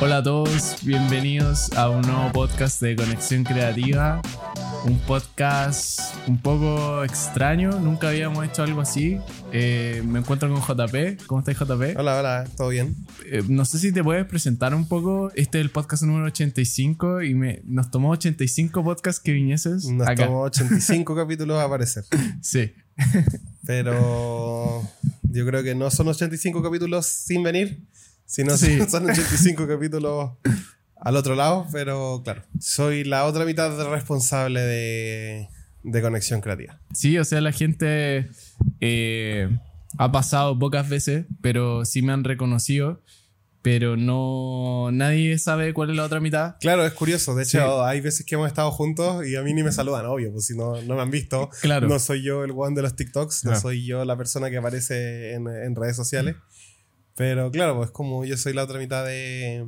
Hola a todos, bienvenidos a un nuevo podcast de Conexión Creativa. Un podcast un poco extraño, nunca habíamos hecho algo así. Eh, me encuentro con JP. ¿Cómo estás, JP? Hola, hola, ¿todo bien? Eh, no sé si te puedes presentar un poco. Este es el podcast número 85 y me, nos tomó 85 podcasts que vinieses. Nos acá. tomó 85 capítulos a aparecer. Sí. Pero yo creo que no son 85 capítulos sin venir, sino Sí. son 85 capítulos al otro lado. Pero claro, soy la otra mitad responsable de, de Conexión Creativa. Sí, o sea, la gente eh, ha pasado pocas veces, pero sí me han reconocido. Pero no. Nadie sabe cuál es la otra mitad. Claro, es curioso. De hecho, Sí. hay veces que hemos estado juntos y a mí ni me saludan, obvio, pues si no, no me han visto. Claro. No soy yo el one de los TikToks, no Claro. soy yo la persona que aparece en, en redes sociales. Pero claro, pues como yo soy la otra mitad de,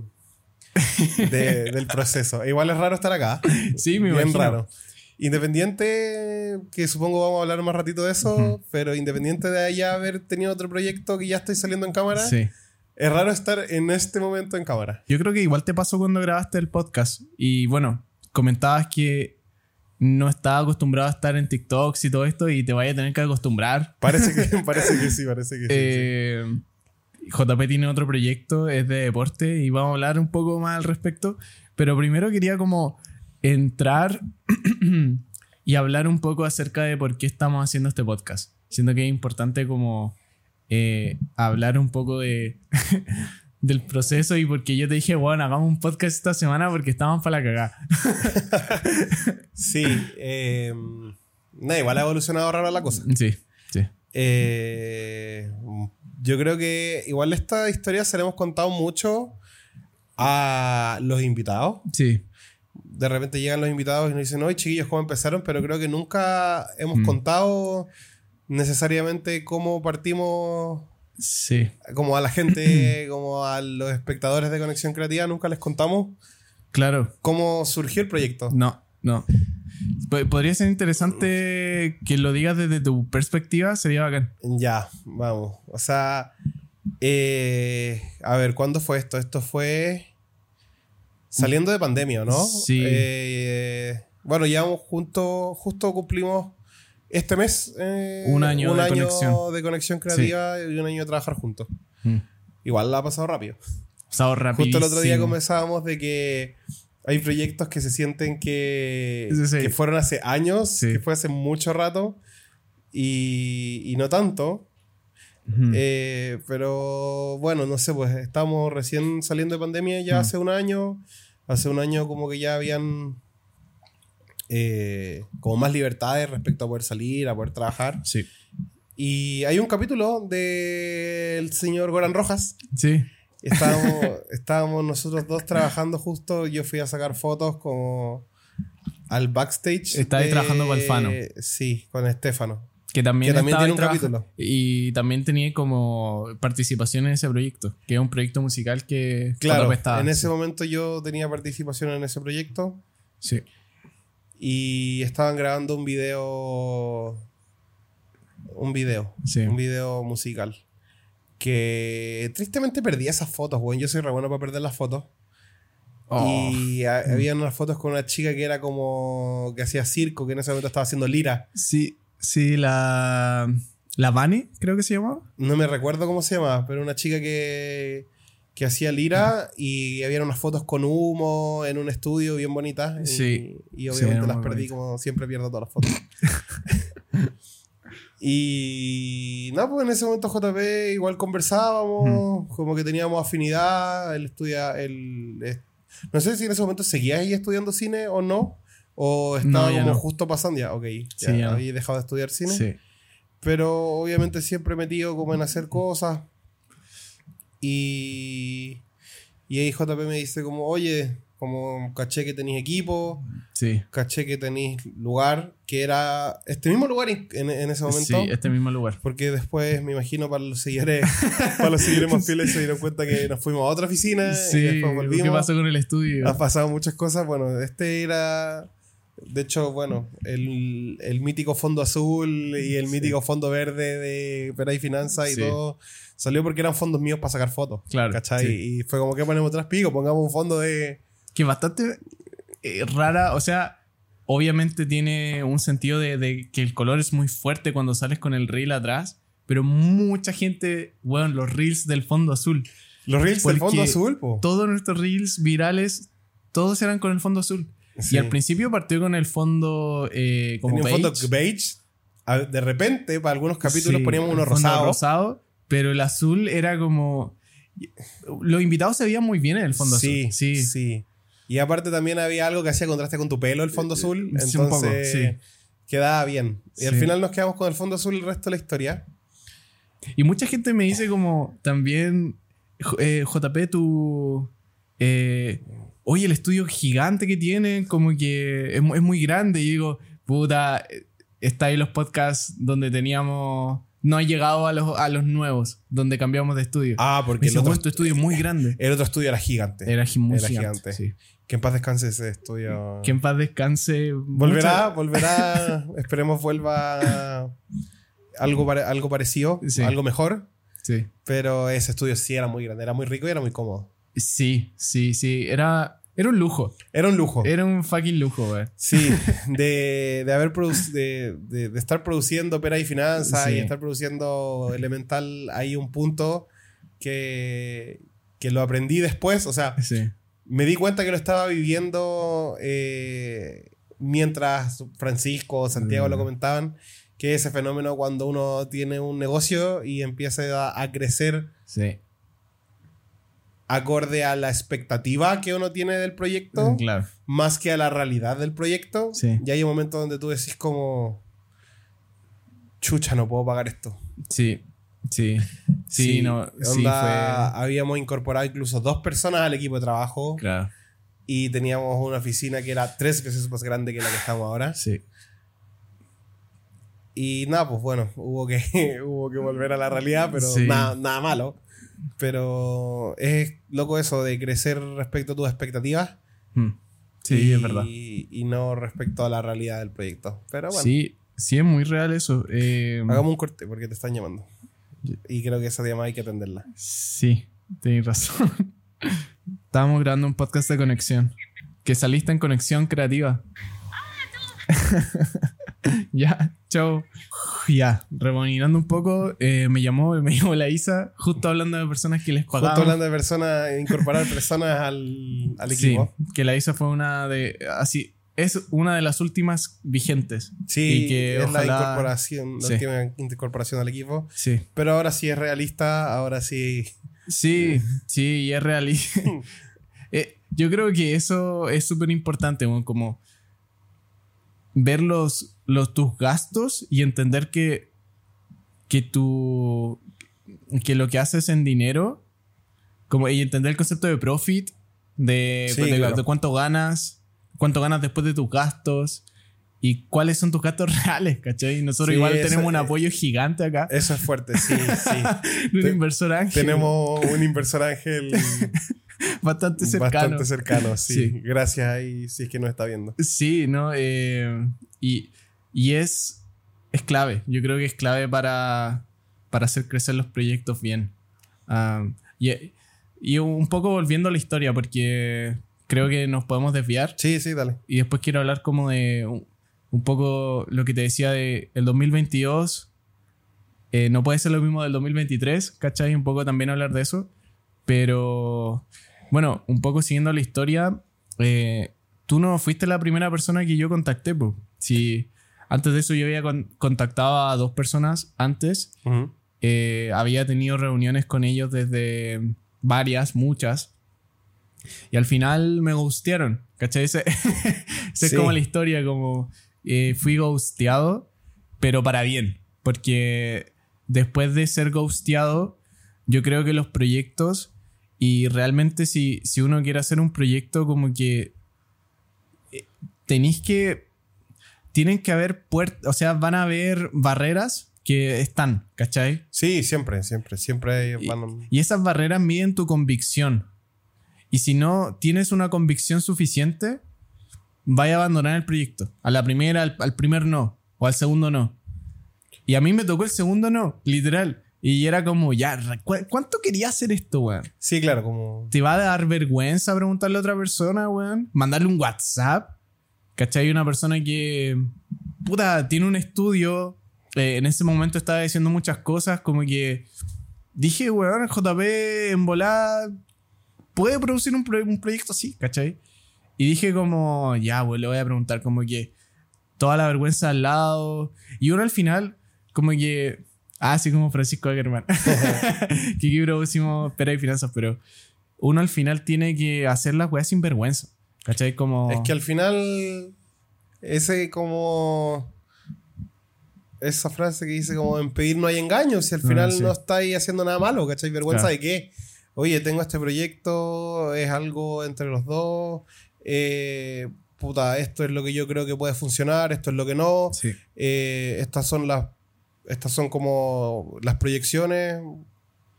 de- del proceso. E igual es raro estar acá. Sí, me Bien imagino. raro. Independiente, que supongo vamos a hablar más ratito de eso, Ujú. pero independiente de ya haber tenido otro proyecto que ya estoy saliendo en cámara, Sí. es raro estar en este momento en cámara. Yo creo que igual te pasó cuando grabaste el podcast. Y bueno, comentabas que no estaba acostumbrado a estar en TikToks y todo esto y te vaya a tener que acostumbrar. Parece que, parece que sí, parece que sí, sí. JP tiene otro proyecto, es de deporte y vamos a hablar un poco más al respecto. Pero primero quería como entrar y hablar un poco acerca de por qué estamos haciendo este podcast. Siento que es importante como eh, hablar un poco de del proceso y porque yo te dije, bueno, hagamos un podcast esta semana porque estábamos para la cagada. Sí, eh, nada, igual ha evolucionado raro la cosa. Sí, sí. Eh, yo creo que igual esta historia se la hemos contado mucho a los invitados. Sí, De repente llegan los invitados y nos dicen, oye chiquillos, ¿cómo empezaron? Pero creo que nunca hemos Mm. contado necesariamente cómo partimos, sí. como a la gente, como a los espectadores de Conexión Creativa, nunca les contamos Claro, cómo surgió el proyecto. No, no. Po- Podría ser interesante que lo digas desde tu perspectiva, sería bacán. Ya, vamos. O sea, eh, a ver, ¿cuándo fue esto? Esto fue saliendo de pandemia, ¿no? Sí. Eh, bueno, llevamos junto, justo cumplimos este mes eh, Un año de conexión. de conexión creativa y un año de trabajar juntos. Mm. Igual la ha pasado rápido. Pasado rapidísimo. Justo el otro día conversábamos de que hay proyectos que se sienten que, Sí, que fueron hace años, Sí. que fue hace mucho rato y, y no tanto. Eh, pero bueno, no sé, pues estamos recién saliendo de pandemia ya hace un año. Hace un año como que ya habían eh, como más libertades respecto a poder salir, a poder trabajar. Sí. Y hay un capítulo del señor Goran Rojas. Sí. Estábamos, estábamos nosotros dos trabajando justo. Yo fui a sacar fotos como al backstage. Estaba ahí trabajando con Alfano. Sí, con Estefano. Que también, Que también tiene un capítulo. Y también tenía como participación en ese proyecto, que es un proyecto musical que Claro, estaba. en ese momento yo tenía participación en ese proyecto Sí. y estaban grabando un video. Un video. Sí. Un video musical. Que tristemente perdí esas fotos, weón. Yo soy re bueno para perder las fotos. Oh. Y ha- había unas fotos con una chica que era como. que hacía circo, que en ese momento estaba haciendo lira. Sí, sí, la. La Vani, creo que se llamaba. No me recuerdo cómo se llamaba, pero una chica que. que hacía lira y había unas fotos con humo en un estudio bien bonitas. Sí. Y, obviamente las perdí bonito. como siempre pierdo todas las fotos. y. No, pues en ese momento JP igual conversábamos, como que teníamos afinidad. Él estudia. Él, eh, no sé si en ese momento seguías ahí estudiando cine o no. O estaba No, como no. justo pasando ya, ok. Ya, Sí, ya había dejado de estudiar cine. Sí. Pero obviamente siempre metido como en hacer cosas. Y, y ahí JP me dice como, oye, como caché que tenéis equipo, Sí. caché que tenéis lugar, que era este mismo lugar en, en- ese momento. Sí, este mismo lugar. Porque después, me imagino, para los seguidores, para los seguidores más fieles se dieron cuenta que nos fuimos a otra oficina y Sí, después volvimos. ¿qué pasó con el estudio? Han pasado muchas cosas. Bueno, este era De hecho, bueno, el, el mítico fondo azul y el mítico fondo verde de Pera y Finanza y Sí. todo salió porque eran fondos míos para sacar fotos. Claro, ¿Cachai? sí. Y fue como que ponemos tras pico, pongamos un fondo de. Que bastante eh, rara, o sea, obviamente tiene un sentido de, de que el color es muy fuerte cuando sales con el reel atrás, pero mucha gente, bueno, los reels del fondo azul, Los reels del fondo azul, po. todos nuestros reels virales, todos eran con el fondo azul. Sí. Y al principio partió con el fondo eh, como beige. fondo beige. De repente, para algunos capítulos Sí, poníamos uno rosado. rosado, pero el azul era como... Los invitados se veían muy bien en el fondo sí, azul. Sí, sí. Y aparte también había algo que hacía contraste con tu pelo, el fondo azul. Sí, un poco, Entonces sí. quedaba bien. Y al final nos quedamos con el fondo azul el resto de la historia. Y mucha gente me dice como también, eh, JP, tu... eh, oye, el estudio gigante que tienen, como que es, mu- es muy grande. Y digo, puta, eh, está ahí los podcasts donde teníamos... No ha llegado a los, a los nuevos, donde cambiamos de estudio. Ah, porque el otro, "Bueno, tu estudio es muy grande. el otro estudio era gigante. Era muy Era gigante. gigante. sí. Que en paz descanse ese estudio. Que en paz descanse. Volverá, mucha- volverá. esperemos vuelva algo, pare- algo parecido, Sí. algo mejor. Sí. Pero ese estudio sí era muy grande, era muy rico y era muy cómodo. Sí, sí, sí. Era, era un lujo. Era un lujo. Era un fucking lujo, güey. Sí, de, de haber de, de- de estar produciendo Opera y Finanzas Sí. y estar produciendo Elemental, hay un punto que, que lo aprendí después. O sea, Sí. Me di cuenta que lo estaba viviendo eh, mientras Francisco o Santiago lo Mm. comentaban, que ese fenómeno cuando uno tiene un negocio y empieza a, a crecer Sí. acorde a la expectativa que uno tiene del proyecto, Claro. más que a la realidad del proyecto. Sí. Y hay un momento donde tú decís como, chucha, no puedo pagar esto. Sí. Sí. Sí, no. Sí, fue. Habíamos incorporado incluso dos personas al equipo de trabajo Claro. y teníamos una oficina que era tres veces más grande que la que estamos ahora. Sí. Y nada, pues bueno, hubo que, hubo que volver a la realidad, pero Sí. nada, nada malo. Pero es loco eso de crecer respecto a tus expectativas. Mm. Sí, y, es verdad. Y no respecto a la realidad del proyecto. Pero bueno, Sí, sí, es muy real eso. Eh, hagamos un corte porque te están llamando. Y creo que esa llamada hay que atenderla. Sí, tienes razón. Estábamos grabando un podcast de conexión. Que saliste en conexión creativa. ya, chao. Ya, rebobinando un poco, eh, me llamó, me llamó la Isa, justo hablando de personas que les Justo pagaban. hablando de personas, incorporar personas al, al Sí, equipo. que la Isa fue una de. Así, es una de las últimas vigentes. Sí, Y que es la incorporación, la Sí. última incorporación al equipo. Sí. Pero ahora sí es realista, ahora sí. Sí, sí, y es realista. Eh, yo creo que eso es súper importante, como ver los, los, tus gastos y entender que, que tu, que lo que haces en dinero, como, y entender el concepto de profit, de, Sí, de- claro. de cuánto ganas, cuánto ganas después de tus gastos y cuáles son tus gastos reales, ¿cachai? Nosotros Sí, igual tenemos un apoyo gigante acá Eso es fuerte, sí, sí. un te- inversor ángel Tenemos un inversor ángel bastante cercano. bastante cercano, sí. Sí. Gracias ahí, si es que nos está viendo. Sí, ¿no? Eh, y, y es, es clave. Yo creo que es clave para, para hacer crecer los proyectos bien. Ah, y, y un poco volviendo a la historia, porque creo que nos podemos desviar. Sí, sí, dale. Y después quiero hablar como de un, un poco lo que te decía de el 2022. eh, no puede ser lo mismo del 2023, ¿cachai? Un poco también hablar de eso. Pero, bueno, un poco siguiendo la historia, eh, tú no fuiste la primera persona que yo contacté, pues. Si antes de eso yo había con- contactado a dos personas antes, Ujú. eh, había tenido reuniones con ellos desde varias, muchas. Y al final me gustearon. ¿Cachai? Esa es Sí. como la historia, como eh, fui ghosteado, pero para bien. Porque después de ser ghosteado, yo creo que los proyectos, y realmente si, si uno quiere hacer un proyecto como que eh, tenéis que, tienen que haber puertas, o sea, van a haber barreras que están, ¿cachai? Sí, siempre, siempre, siempre Y, van... y esas barreras miden tu convicción. Y si no tienes una convicción suficiente, vaya a abandonar el proyecto. A la primera, al, al primer no. O al segundo no. Y a mí me tocó el segundo no, literal. Y era como, ya, ¿cu- ¿cuánto quería hacer esto, weón? Sí, claro, como. ¿Te va a dar vergüenza preguntarle a otra persona, weón? Mandarle un WhatsApp. ¿Cachai? Una persona que, puta, tiene un estudio. eh, en ese momento estaba diciendo muchas cosas, como que dije, weón, JP en volada puede producir un, pro- un proyecto así, ¿cachai? Y dije como, ya, weón, le voy a preguntar como que toda la vergüenza al lado. Y uno al final, como que, ah, así como Francisco Ackerman, que aquí producimos Pera y Finanzas, pero uno al final tiene que hacer las weas sin vergüenza, ¿cachai? Como... Es que al final. Ese como. Esa frase que dice como en pedir no hay engaño. Si al Ah, final sí. no estáis haciendo nada malo, ¿cachai? ¿Vergüenza Claro. de qué? Oye, tengo este proyecto, es algo entre los dos. eh, puta, esto es lo que yo creo que puede funcionar, esto es lo que no. Sí. eh, estas son las. Estas son como las proyecciones.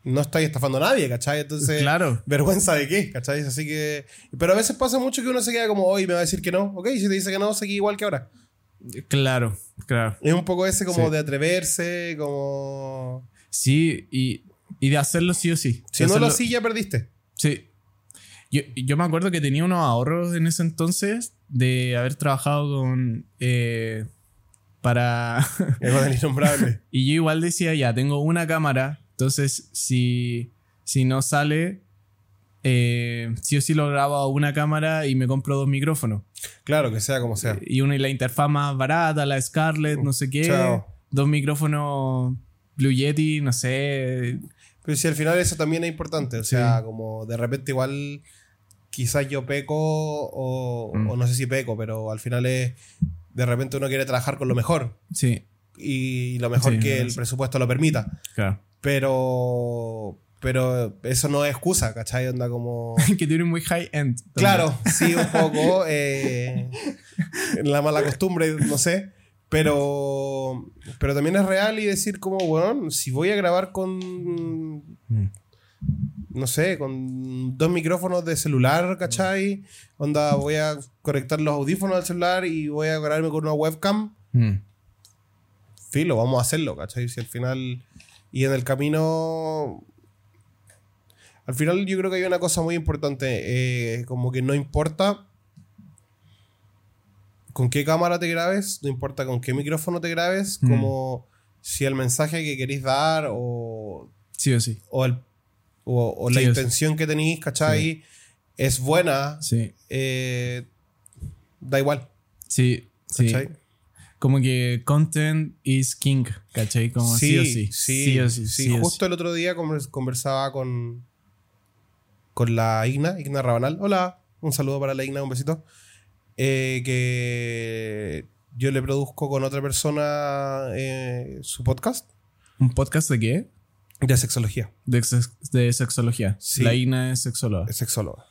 No estáis estafando a nadie, ¿cachai? Entonces. claro. ¿Vergüenza de qué? ¿Cachai? Así que. Pero a veces pasa mucho que uno se queda como, hoy me va a decir que no. Ok, si te dice que no, seguí igual que ahora. Claro, claro. Es un poco ese como Sí. de atreverse, como. Sí, y, y de hacerlo sí o sí. Si no lo así, ya perdiste. Sí. Yo, yo me acuerdo que tenía unos ahorros en ese entonces de haber trabajado con. eh, para. El innombrable. y yo igual decía, ya, tengo una cámara. Entonces, si, si no sale, eh, sí o sí lo grabo a una cámara y me compro dos micrófonos. claro, que sea como sea. Y una y la interfaz más barata, la Scarlett, no sé qué. Chao. Dos micrófonos Blue Yeti, no sé. Pero si al final eso también es importante. O sea, Sí. como de repente igual. Quizás yo peco o, Mm. o no sé si peco, pero al final es. De repente uno quiere trabajar con lo mejor. Sí, Y lo mejor Sí, que el presupuesto lo permita. claro. Pero. Pero eso no es excusa, ¿cachai? Onda como. que tiene muy high end. también. Claro, sí, un poco. eh, la mala costumbre, no sé. Pero, pero también es real y decir como, bueno, si voy a grabar con, Mm. no sé, con dos micrófonos de celular, ¿cachai? Onda, voy a conectar los audífonos al celular y voy a grabarme con una webcam. Mm. Filo, vamos a hacerlo, ¿cachai? Si al final... Y en el camino... Al final yo creo que hay una cosa muy importante, eh, como que no importa con qué cámara te grabes, no importa con qué micrófono te grabes, Mm. como si el mensaje que queréis dar o, Sí o sí. o, el- o- o la sí. intención que tenéis, ¿cachai? Es buena, Sí. eh, da igual, Sí. Sí. Como que content is king, ¿cachai? Como sí, o sí. Sí, o sí. sí, justo el otro día convers- conversaba con, con la Igna, Igna Rabanal. Hola, un saludo para la Igna, un besito. Eh, que yo le produzco con otra persona eh, su podcast ¿Un podcast de qué? de sexología, De, sex- de sexología. Sí. La Ina es sexóloga. es sexóloga.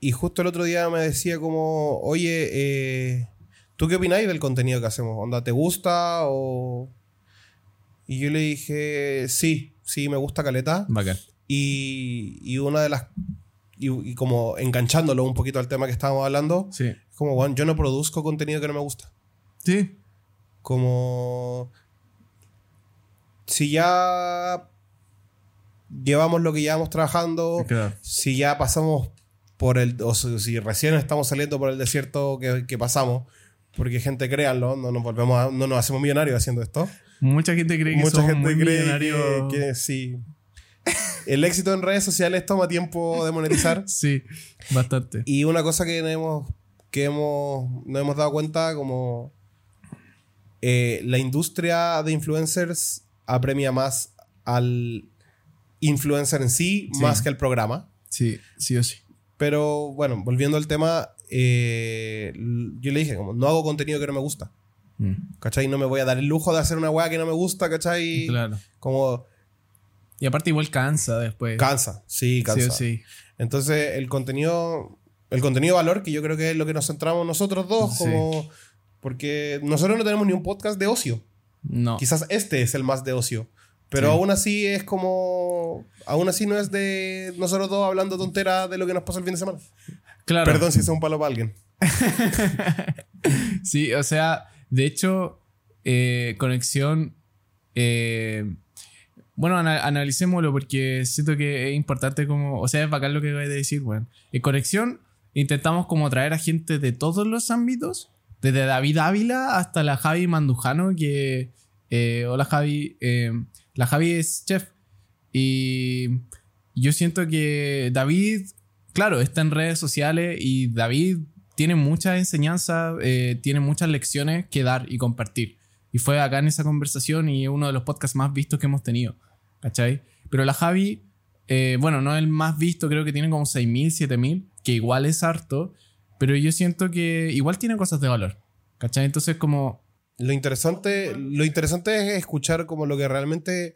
Y justo el otro día me decía como, oye, eh, ¿tú qué opináis del contenido que hacemos? ¿Onda, te gusta o...? Y yo le dije, sí, sí, me gusta Caleta. Bacán. Y, y una de las. Y, y como enganchándolo un poquito al tema que estábamos hablando, Sí. como, bueno, yo no produzco contenido que no me gusta. Sí. Como. Si ya llevamos lo que llevamos trabajando, Claro. si ya pasamos por el. O si, si recién estamos saliendo por el desierto que, que pasamos, porque gente, créanlo, no nos volvemos a- no nos hacemos millonarios haciendo esto. Mucha gente cree que Mucha somos gente muy cree millonarios. que, que sí. El éxito en redes sociales toma tiempo de monetizar. Sí, bastante. Y una cosa que hemos, que hemos, nos hemos dado cuenta, como eh, la industria de influencers apremia más al influencer en sí, Sí. más que al programa. Sí, sí o sí. Pero bueno, volviendo al tema, eh, yo le dije, como, no hago contenido que no me gusta. Mm. ¿Cachai? No me voy a dar el lujo de hacer una weá que no me gusta, ¿cachai? Claro. Como Y aparte igual cansa después. cansa, sí, sí cansa. o sí. Entonces, el contenido, el contenido de valor, que yo creo que es lo que nos centramos nosotros dos, Sí. como porque nosotros no tenemos ni un podcast de ocio. No. Quizás este es el más de ocio. Pero Sí. aún así es como. Aún así no es de nosotros dos hablando tonteras de lo que nos pasó el fin de semana. Claro. Perdón si es un palo para alguien. Sí, o sea, de hecho, eh, conexión. eh, bueno, ana- analicémoslo porque siento que es importante como. O sea, es bacán lo que acabas de decir, weón. En conexión intentamos como traer a gente de todos los ámbitos, desde David Ávila hasta la Javi Mandujano, que. eh, hola Javi. eh, la Javi es chef. Y yo siento que David, claro, está en redes sociales y David tiene muchas enseñanzas, eh, tiene muchas lecciones que dar y compartir. Y fue acá en esa conversación y es uno de los podcasts más vistos que hemos tenido. ¿Cachai? Pero la Javi, eh, bueno, no es el más visto, creo que tiene como 6.000, 7.000, que igual es harto, pero yo siento que igual tiene cosas de valor. ¿Cachai? Entonces como... Lo interesante, lo interesante es escuchar como lo que realmente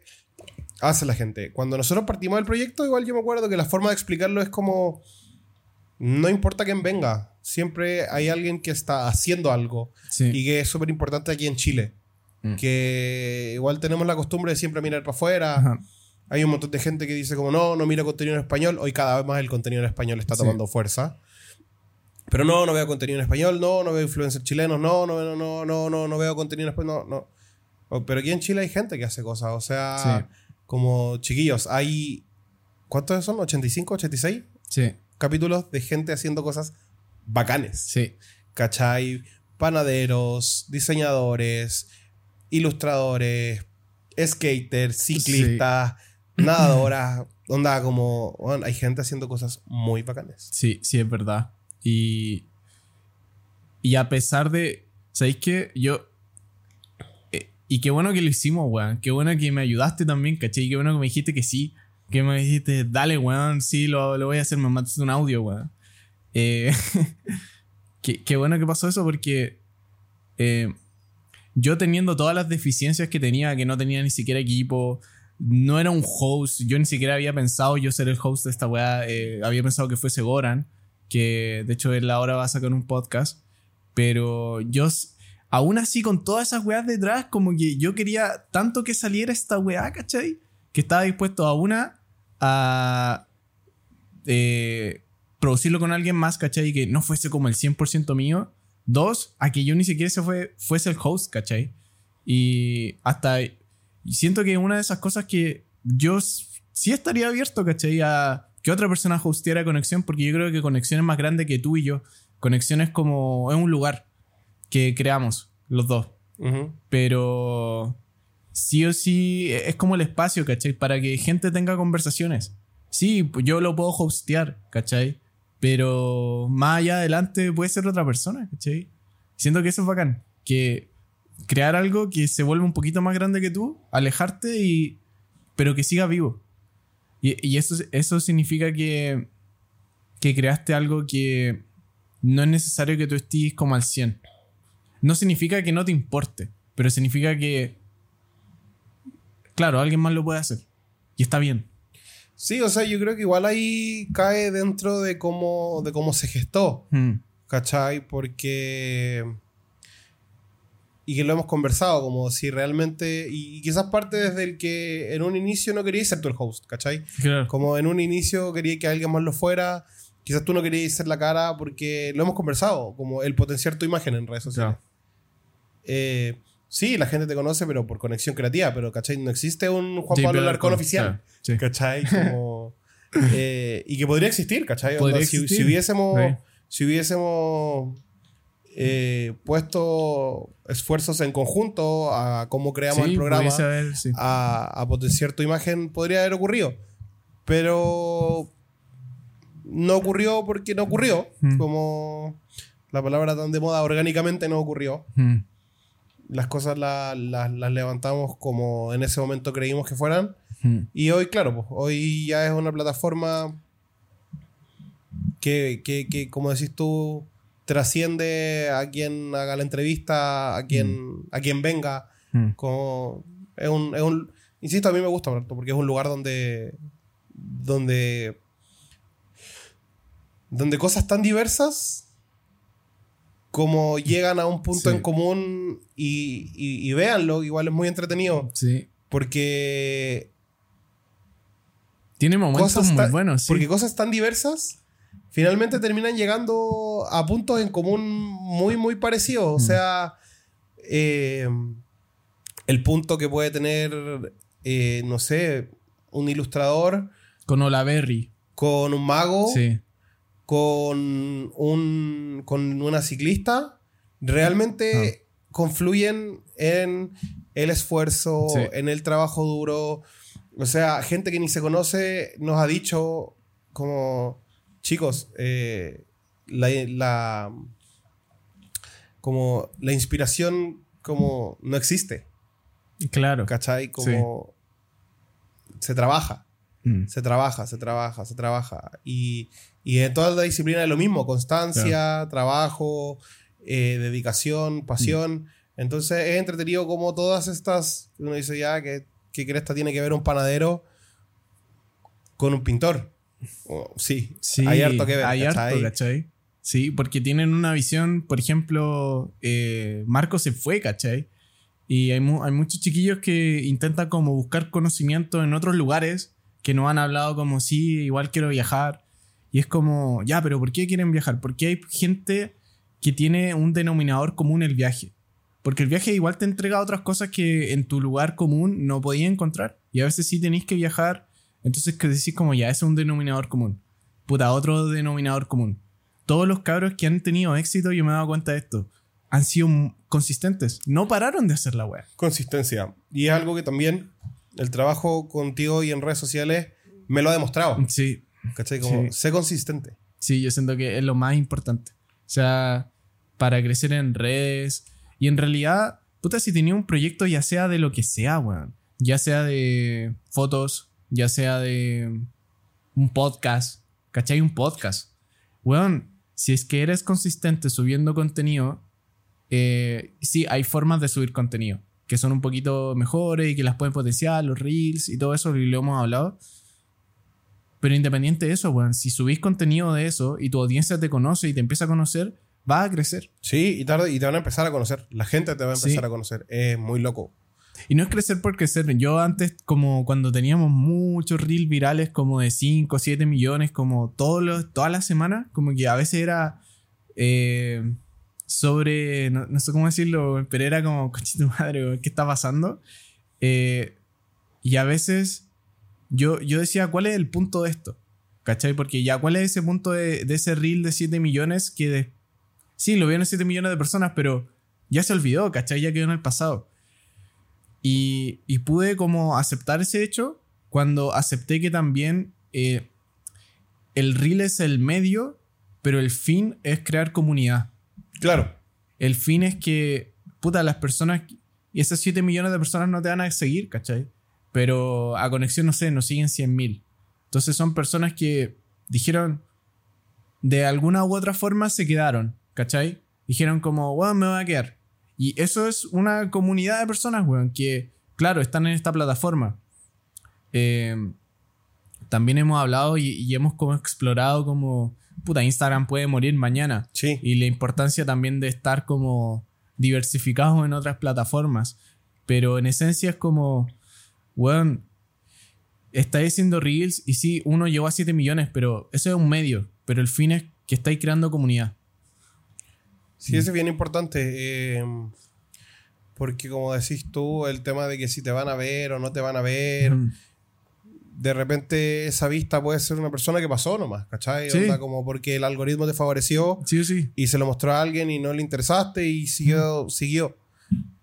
hace la gente. Cuando nosotros partimos del proyecto, igual yo me acuerdo que la forma de explicarlo es como, no importa quién venga, siempre hay alguien que está haciendo algo Sí. y que es súper importante aquí en Chile. Mm. Que igual tenemos la costumbre de siempre mirar para afuera. Ajá. Hay un montón de gente que dice como no, no mira contenido en español. Hoy cada vez más el contenido en español está Sí. tomando fuerza. Pero no, no veo contenido en español, no, no veo influencers chilenos, no, no, no, no, no, no, no veo contenido en español, no, no. O- Pero aquí en Chile hay gente que hace cosas, o sea, como chiquillos, hay, ¿cuántos son? ¿85, 86 Sí, capítulos de gente haciendo cosas bacanes? sí. ¿Cachai? Panaderos, diseñadores, ilustradores, skaters, ciclistas, nadadoras. Onda como, bueno, hay gente haciendo cosas muy bacanes. Sí, sí, es verdad. Y, y a pesar de, ¿sabéis qué? Yo... eh, y qué bueno que lo hicimos, weón. Qué bueno que me ayudaste también, ¿cachai? Y qué bueno que me dijiste que sí. Que me dijiste, dale, weón, sí, lo, lo voy a hacer, me mandaste un audio, weón. Eh, qué, qué bueno que pasó eso porque eh, yo teniendo todas las deficiencias que tenía, que no tenía ni siquiera equipo, no era un host, yo ni siquiera había pensado yo ser el host de esta weá, eh, había pensado que fuese Goran, que de hecho él ahora va a sacar un podcast, pero yo, aún así con todas esas weas detrás, como que yo quería tanto que saliera esta weá, ¿cachai? Que estaba dispuesto a una, a eh, producirlo con alguien más, ¿cachai? Que no fuese como el 100% mío. Dos, a que yo ni siquiera se fue, fuese el host, ¿cachai? Y hasta siento que una de esas cosas que yo sí estaría abierto, ¿cachai? A que otra persona hosteara Conexión, porque yo creo que Conexión es más grande que tú y yo. Conexión es como, es un lugar que creamos los dos. Pero sí o sí e, es como el espacio, ¿cachai? Para que gente tenga conversaciones. Sí, yo lo puedo hostear, ¿cachai? Pero más allá adelante puede ser otra persona, ¿cachai? Siento que eso es bacán. Que crear algo que se vuelva un poquito más grande que tú, alejarte y... pero que siga vivo. Y, eso, eso significa que, que creaste algo que no es necesario que tú estés como al 100. No significa que no te importe, pero significa que, claro, alguien más lo puede hacer. Y está bien. Sí, o sea, yo creo que igual ahí cae dentro de cómo, de cómo se gestó, Mm, ¿cachai? Porque... Y que lo hemos conversado, como si realmente... Y, quizás parte desde el que en un inicio no querías ser tú el host, ¿cachai? claro. Como en un inicio quería que alguien más lo fuera. Quizás tú no querías ser la cara porque lo hemos conversado, como el potenciar tu imagen en redes sociales. Claro. Eh, sí, la gente te conoce, pero por conexión creativa, pero ¿cachai? No existe un Juan Pablo Larcón Alarcón, oficial. claro, sí. ¿Cachai? Como, eh, y que podría existir, ¿cachai? Podría Onda, si, existir. si hubiésemos, Sí. si hubiésemos eh, puesto esfuerzos en conjunto a cómo creamos Sí, el programa, a, a potenciar tu imagen, podría haber ocurrido. Pero no ocurrió porque no ocurrió. Mm. Como la palabra tan de moda, orgánicamente no ocurrió. Mm, Las cosas la- la- las levantamos como en ese momento creímos que fueran. mm. Y hoy, claro, pues, hoy ya es una plataforma que, que, que, como decís tú, trasciende a quien haga la entrevista, a quien, a quien venga. Mm. Como, es, un, es un- Insisto, a mí me gusta porque es un lugar donde. donde. donde cosas tan diversas como llegan a un punto Sí. en común y, y, y véanlo, igual es muy entretenido. Sí. Porque Tiene momentos cosas muy buenos, sí. Porque cosas tan diversas finalmente terminan llegando a puntos en común muy, muy parecidos. O Mm. sea, eh, el punto que puede tener, eh, no sé, un ilustrador Con Olaverry. con un mago, Sí. Con, un, con una ciclista, realmente confluyen en el esfuerzo, Sí. en el trabajo duro. O sea, gente que ni se conoce nos ha dicho como, chicos, eh, la, la- como la inspiración como no existe, Claro. ¿cachai? Como se trabaja. Mm. Se trabaja, se trabaja, se trabaja. Y, y en toda la disciplina es lo mismo: constancia, trabajo, eh, dedicación, pasión. Entonces es entretenido como todas estas. Uno dice ya que, que cresta tiene que ver un panadero con un pintor. Oh, sí, Sí, hay harto que ver. Hay ¿cachai? harto, ¿cachai? Sí, porque tienen una visión, por ejemplo, eh, Marco se fue, ¿cachai? Y hay, mu- hay muchos chiquillos que intentan como buscar conocimiento en otros lugares que no han hablado como, sí, igual quiero viajar. Y es como, ya, pero ¿por qué quieren viajar? Porque hay gente que tiene un denominador común el viaje. Porque el viaje igual te entrega otras cosas que en tu lugar común no podías encontrar. Y a veces sí tenéis que viajar. Entonces que decís como, ya, ese es un denominador común. Puta, otro denominador común. Todos los cabros que han tenido éxito, yo me he dado cuenta de esto, han sido consistentes. No pararon de hacer la web. Consistencia. Y es algo que también el trabajo contigo y en redes sociales me lo ha demostrado. Sí, ¿Cachai? Como, Sí. sé consistente. sí, yo siento que es lo más importante. O sea, para crecer en redes. Y en realidad, puta, si tenía un proyecto, ya sea de lo que sea, weón. Ya sea de fotos, ya sea de un podcast. ¿Cachai? Un podcast. Weón, si es que eres consistente subiendo contenido, eh, sí, hay formas de subir contenido que son un poquito mejores y que las pueden potenciar, los reels y todo eso, y lo hemos hablado. Pero independiente de eso, weón, si subís contenido de eso y tu audiencia te conoce y te empieza a conocer, va a crecer. Sí, y tarde y te van a empezar a conocer. La gente te va a empezar Sí. a conocer. Es muy loco. Y no es crecer por crecer. Yo antes, como cuando teníamos muchos reels virales, como de 5, 7 millones, como todos los, todas las semanas, como que a veces era eh, sobre, no, no sé cómo decirlo, pero era como, coche tu madre, ¿qué está pasando? Eh, y a veces yo, yo decía, ¿cuál es el punto de esto? ¿Cachai? Porque ya, ¿cuál es ese punto de, de ese reel de 7 millones que de- sí, lo vieron 7 millones de personas, pero ya se olvidó, ¿cachai? Ya quedó en el pasado. Y, y pude como aceptar ese hecho cuando acepté que también eh, el reel es el medio, pero el fin es crear comunidad. Claro. El fin es que, puta, las personas, y esas 7 millones de personas no te van a seguir, ¿cachai? Pero a conexión, no sé, nos siguen 100 mil. Entonces son personas que dijeron, de alguna u otra forma se quedaron, ¿cachai? Dijeron como, bueno, me voy a quedar. Y eso es una comunidad de personas, weón, que, claro, están en esta plataforma. Eh, también hemos hablado y, y hemos como explorado como, puta, Instagram puede morir mañana. Sí. Y la importancia también de estar como diversificados en otras plataformas. Pero en esencia es como, weón, estáis haciendo reels y sí, uno llegó a 7 millones, pero eso es un medio. Pero el fin es que estáis creando comunidad. Sí, eso es bien importante. eh, porque como decís tú, el tema de que si te van a ver o no te van a ver, de repente esa vista puede ser una persona que pasó nomás, ¿cachai? Sí. Onda como porque el algoritmo te favoreció Sí sí. y se lo mostró a alguien y no le interesaste y siguió, siguió.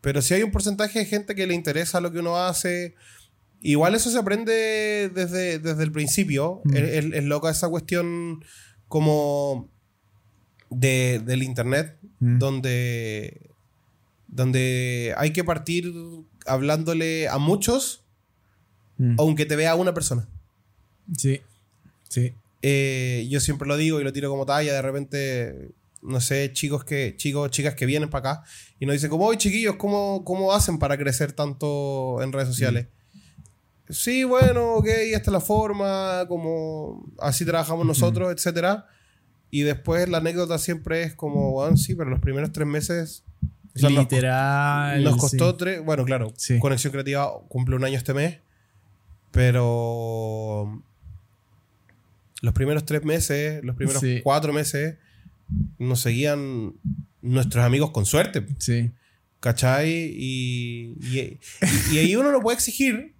Pero si hay un porcentaje de gente que le interesa lo que uno hace, igual eso se aprende desde, desde el principio. Mm. Es, es- es loca esa cuestión como de, del internet, Mm. donde, donde hay que partir hablándole a muchos, Mm. aunque te vea una persona. Sí. Sí. Eh, yo siempre lo digo y lo tiro como talla, de repente, no sé, chicos que, chicos, chicas que vienen para acá y nos dicen como, oye chiquillos, ¿cómo, ¿cómo hacen para crecer tanto en redes sociales? Sí, bueno, ok, esta es la forma, como así trabajamos nosotros, etcétera. Y después la anécdota siempre es como, bueno, sí, pero los primeros tres meses O sea, nos Literal. Nos sí. costó tres. Bueno, claro, Sí. Conexión Creativa cumple un año este mes. Pero. Los primeros tres meses, los primeros Sí. cuatro meses, nos seguían nuestros amigos con suerte. Sí. ¿Cachai? Y, y, y ahí uno lo puede exigir,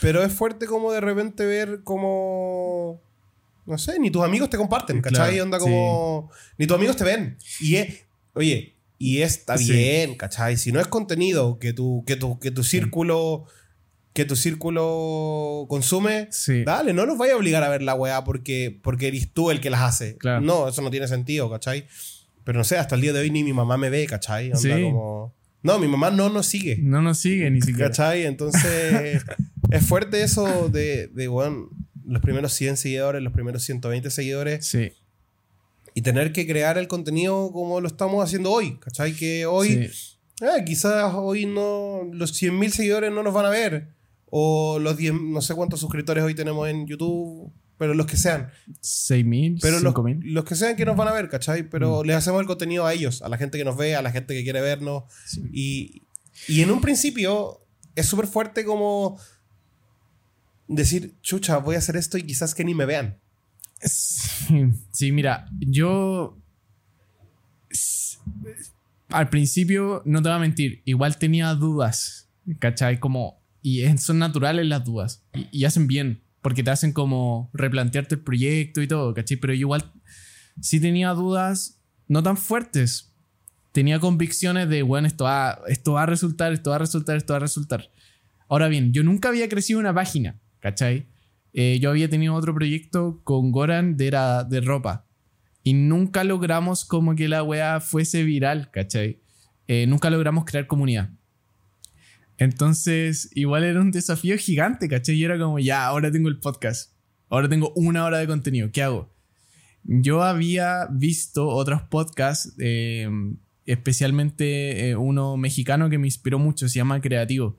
pero es fuerte como de repente ver como. No sé, ni tus amigos te comparten, ¿cachai? Claro, Onda como. Ni tus amigos te ven. Y es. Oye, y está Sí. bien, ¿cachai? Si no es contenido que tu, que tu, que tu círculo. Que tu círculo consume, Sí. dale, no los vaya a obligar a ver la weá porque, porque eres tú el que las hace. Claro. No, eso no tiene sentido, ¿cachai? Pero no sé, hasta el día de hoy ni mi mamá me ve, ¿cachai? Onda Sí. como... No, mi mamá no nos sigue. No nos sigue ni siquiera. ¿Cachai? Entonces, es fuerte eso de, de bueno, los primeros 100 seguidores, los primeros 120 seguidores Sí. y tener que crear el contenido como lo estamos haciendo hoy. ¿Cachai? Que hoy, sí. ah, quizás hoy no, los 100.000 seguidores no nos van a ver. O los 10, no sé cuántos suscriptores hoy tenemos en YouTube, pero los que sean. 6.000, Pero los, 5.000. los que sean que nos van a ver, ¿cachai? Pero Mm. les hacemos el contenido a ellos, a la gente que nos ve, a la gente que quiere vernos. Sí. Y, y en un principio es súper fuerte como decir, chucha, voy a hacer esto y quizás que ni me vean. Sí, mira, yo al principio, no te voy a mentir, igual tenía dudas, ¿cachai? Como, y son naturales las dudas, y, y hacen bien, porque te hacen como replantearte el proyecto y todo, ¿cachai? Pero yo igual sí tenía dudas no tan fuertes, tenía convicciones de, bueno, esto va, esto va a resultar, esto va a resultar, esto va a resultar. Ahora bien, yo nunca había crecido una página, ¿cachai? Eh, yo había tenido otro proyecto con Goran de, era de ropa. Y nunca logramos como que la weá fuese viral, ¿cachai? Eh, nunca logramos crear comunidad. Entonces, igual era un desafío gigante, ¿cachai? Y era como, ya, ahora tengo el podcast. Ahora tengo una hora de contenido. ¿Qué hago? Yo había visto otros podcasts, eh, especialmente uno mexicano que me inspiró mucho, se llama Creativo.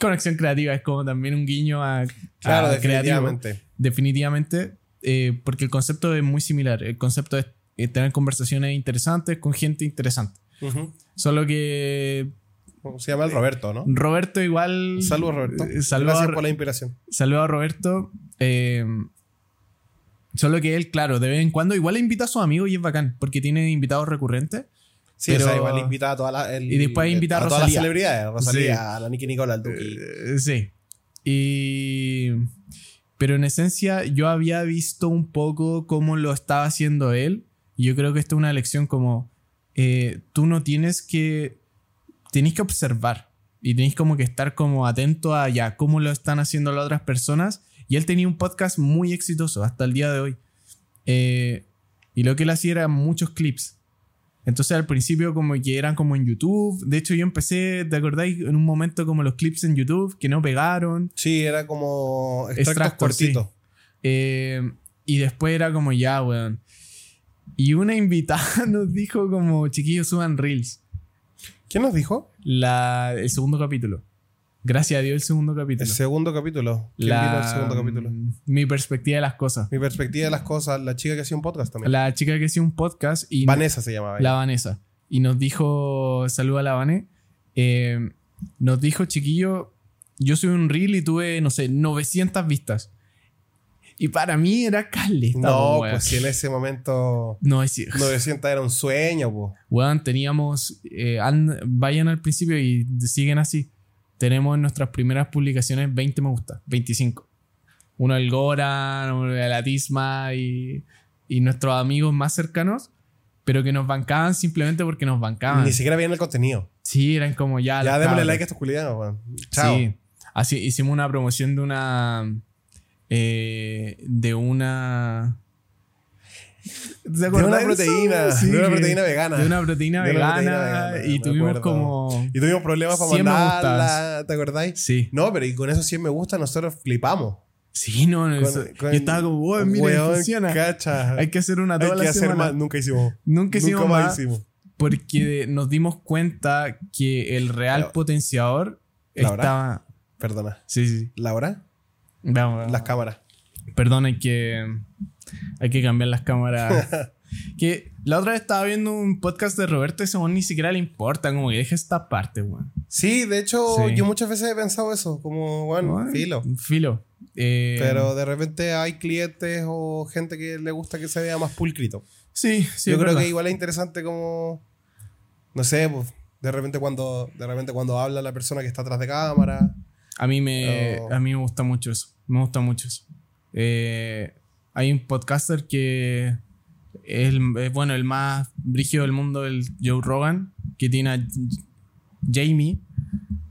Conexión Creativa es como también un guiño a, Claro, a Creativo. definitivamente. Definitivamente, eh, porque el concepto es muy similar. El concepto es eh, tener conversaciones interesantes con gente interesante. Solo que Se llama el Roberto, ¿no? Roberto igual... Saludos, Roberto. eh, saludos Gracias a- por la inspiración. Saludo a Roberto. eh, solo que él, claro, de vez en cuando igual invita a sus amigos y es bacán, porque tiene invitados recurrentes. Sí, Pero- o sea, igual invita a todas las... el- Y después invita a todas las celebridades. a Rosalía, Sí. a la Nicki Nicole, al Duki. Eh, sí. Y. Pero en esencia, yo había visto un poco cómo lo estaba haciendo él. Y yo creo que esta es una lección como. eh, tú no tienes que. Tienes que observar. Y tenés como que estar como atento a ya cómo lo están haciendo las otras personas. Y él tenía un podcast muy exitoso hasta el día de hoy. Eh, y lo que él hacía era muchos clips. Entonces al principio como que eran como en YouTube. De hecho yo empecé, ¿te acordáis? En un momento como los clips en YouTube que no pegaron. Sí, era como extractos Extractos, cortitos. Eh, y después era como ya, weón. Y una invitada nos dijo como, chiquillos, suban reels. ¿Quién nos dijo? La, el segundo capítulo. Gracias a Dios el segundo capítulo. El segundo capítulo. ¿Quién La- vino el segundo capítulo? Mi perspectiva de las cosas. Mi perspectiva de las cosas, la chica que hacía un podcast también. La chica que hacía un podcast y... Vanessa se llamaba. La ella. Vanessa. Y nos dijo, saluda a la Vane. eh, nos dijo, chiquillo, yo soy un reel y tuve, no sé, 900 vistas. Y para mí era caleta. No, po, pues si en ese momento No, es 900 era un sueño, pues. Weón, teníamos. eh, and- vayan al principio y siguen así. Tenemos en nuestras primeras publicaciones 20 me gusta, 25. Uno del Goran, uno de la Tisma y, y nuestros amigos más cercanos, pero que nos bancaban simplemente porque nos bancaban. Ni siquiera veían el contenido. Sí, eran como ya. Ya démosle like a estos culiados, weón. Chao. Sí. Así hicimos una promoción de una. eh, de una. ¿Te De una proteína, Sí, de una proteína vegana. De una proteína De una vegana. proteína vegana, y tuvimos como. Y tuvimos problemas para 100 me mandarla, ¿te acordáis? Sí. No, pero y con esos 100 me gusta nosotros flipamos. Sí, no, no, Con- yo estaba como, "Wow, mira, Weón, funciona. cacha. Hay que hacer una Hay toda que la hacer semana. más. Nunca hicimos. Nunca hicimos Nunca más más hicimos. porque nos dimos cuenta que el real Pero- potenciador ¿Laura? estaba. Perdona. Sí, sí. sí. Laura, Vamos, vamos. las cámaras. Perdón, hay que. Hay que cambiar las cámaras. Que la otra vez estaba viendo un podcast de Roberto y ese ni siquiera le importa, como que deja esta parte, weón. Sí, de hecho, Sí. yo muchas veces he pensado eso, como, bueno, Bueno, filo. Filo. Eh, Pero de repente hay clientes o gente que le gusta que se vea más pulcrito. Sí, sí. yo creo verdad. que igual es interesante como, no sé, pues, de repente cuando, de repente cuando habla la persona que está atrás de cámara. A mí me, a mí me gusta mucho eso. Me gusta mucho eso. Eh, hay un podcaster que es, el- es, bueno, el más brígido del mundo, el Joe Rogan, que tiene a Jamie.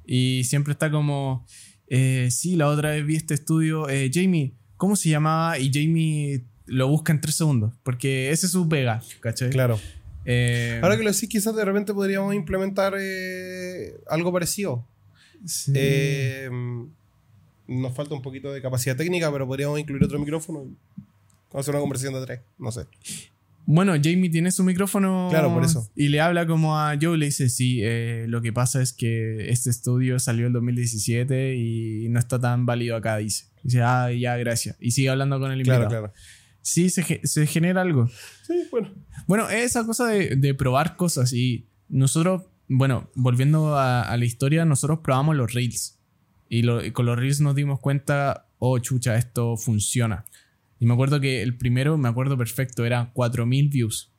Y siempre está como, eh, sí, la otra vez vi este estudio. eh, Jamie, ¿cómo se llamaba? Y Jamie lo busca en tres segundos, porque ese es su pega, ¿cachai? Claro. Eh, Ahora que lo decís, quizás de repente podríamos implementar eh, algo parecido. sí. Eh, nos falta un poquito de capacidad técnica, pero podríamos incluir otro micrófono y hacer una conversación de tres. No sé. Bueno, Jamie tiene su micrófono. Claro, por eso. Y le habla como a Joe, le dice, sí, eh, lo que pasa es que este estudio salió en 2017 y no está tan válido acá, dice. Dice, ah, ya, gracias. Y sigue hablando con el invitado. Claro, claro. Sí, se, se genera algo. Sí, bueno. Bueno, es esa cosa de, de probar cosas y nosotros, bueno, volviendo a, a la historia, nosotros probamos los reels y, lo- y con los reels nos dimos cuenta, oh, chucha, esto funciona. Y me acuerdo que el primero, me acuerdo perfecto, era 4.000 views.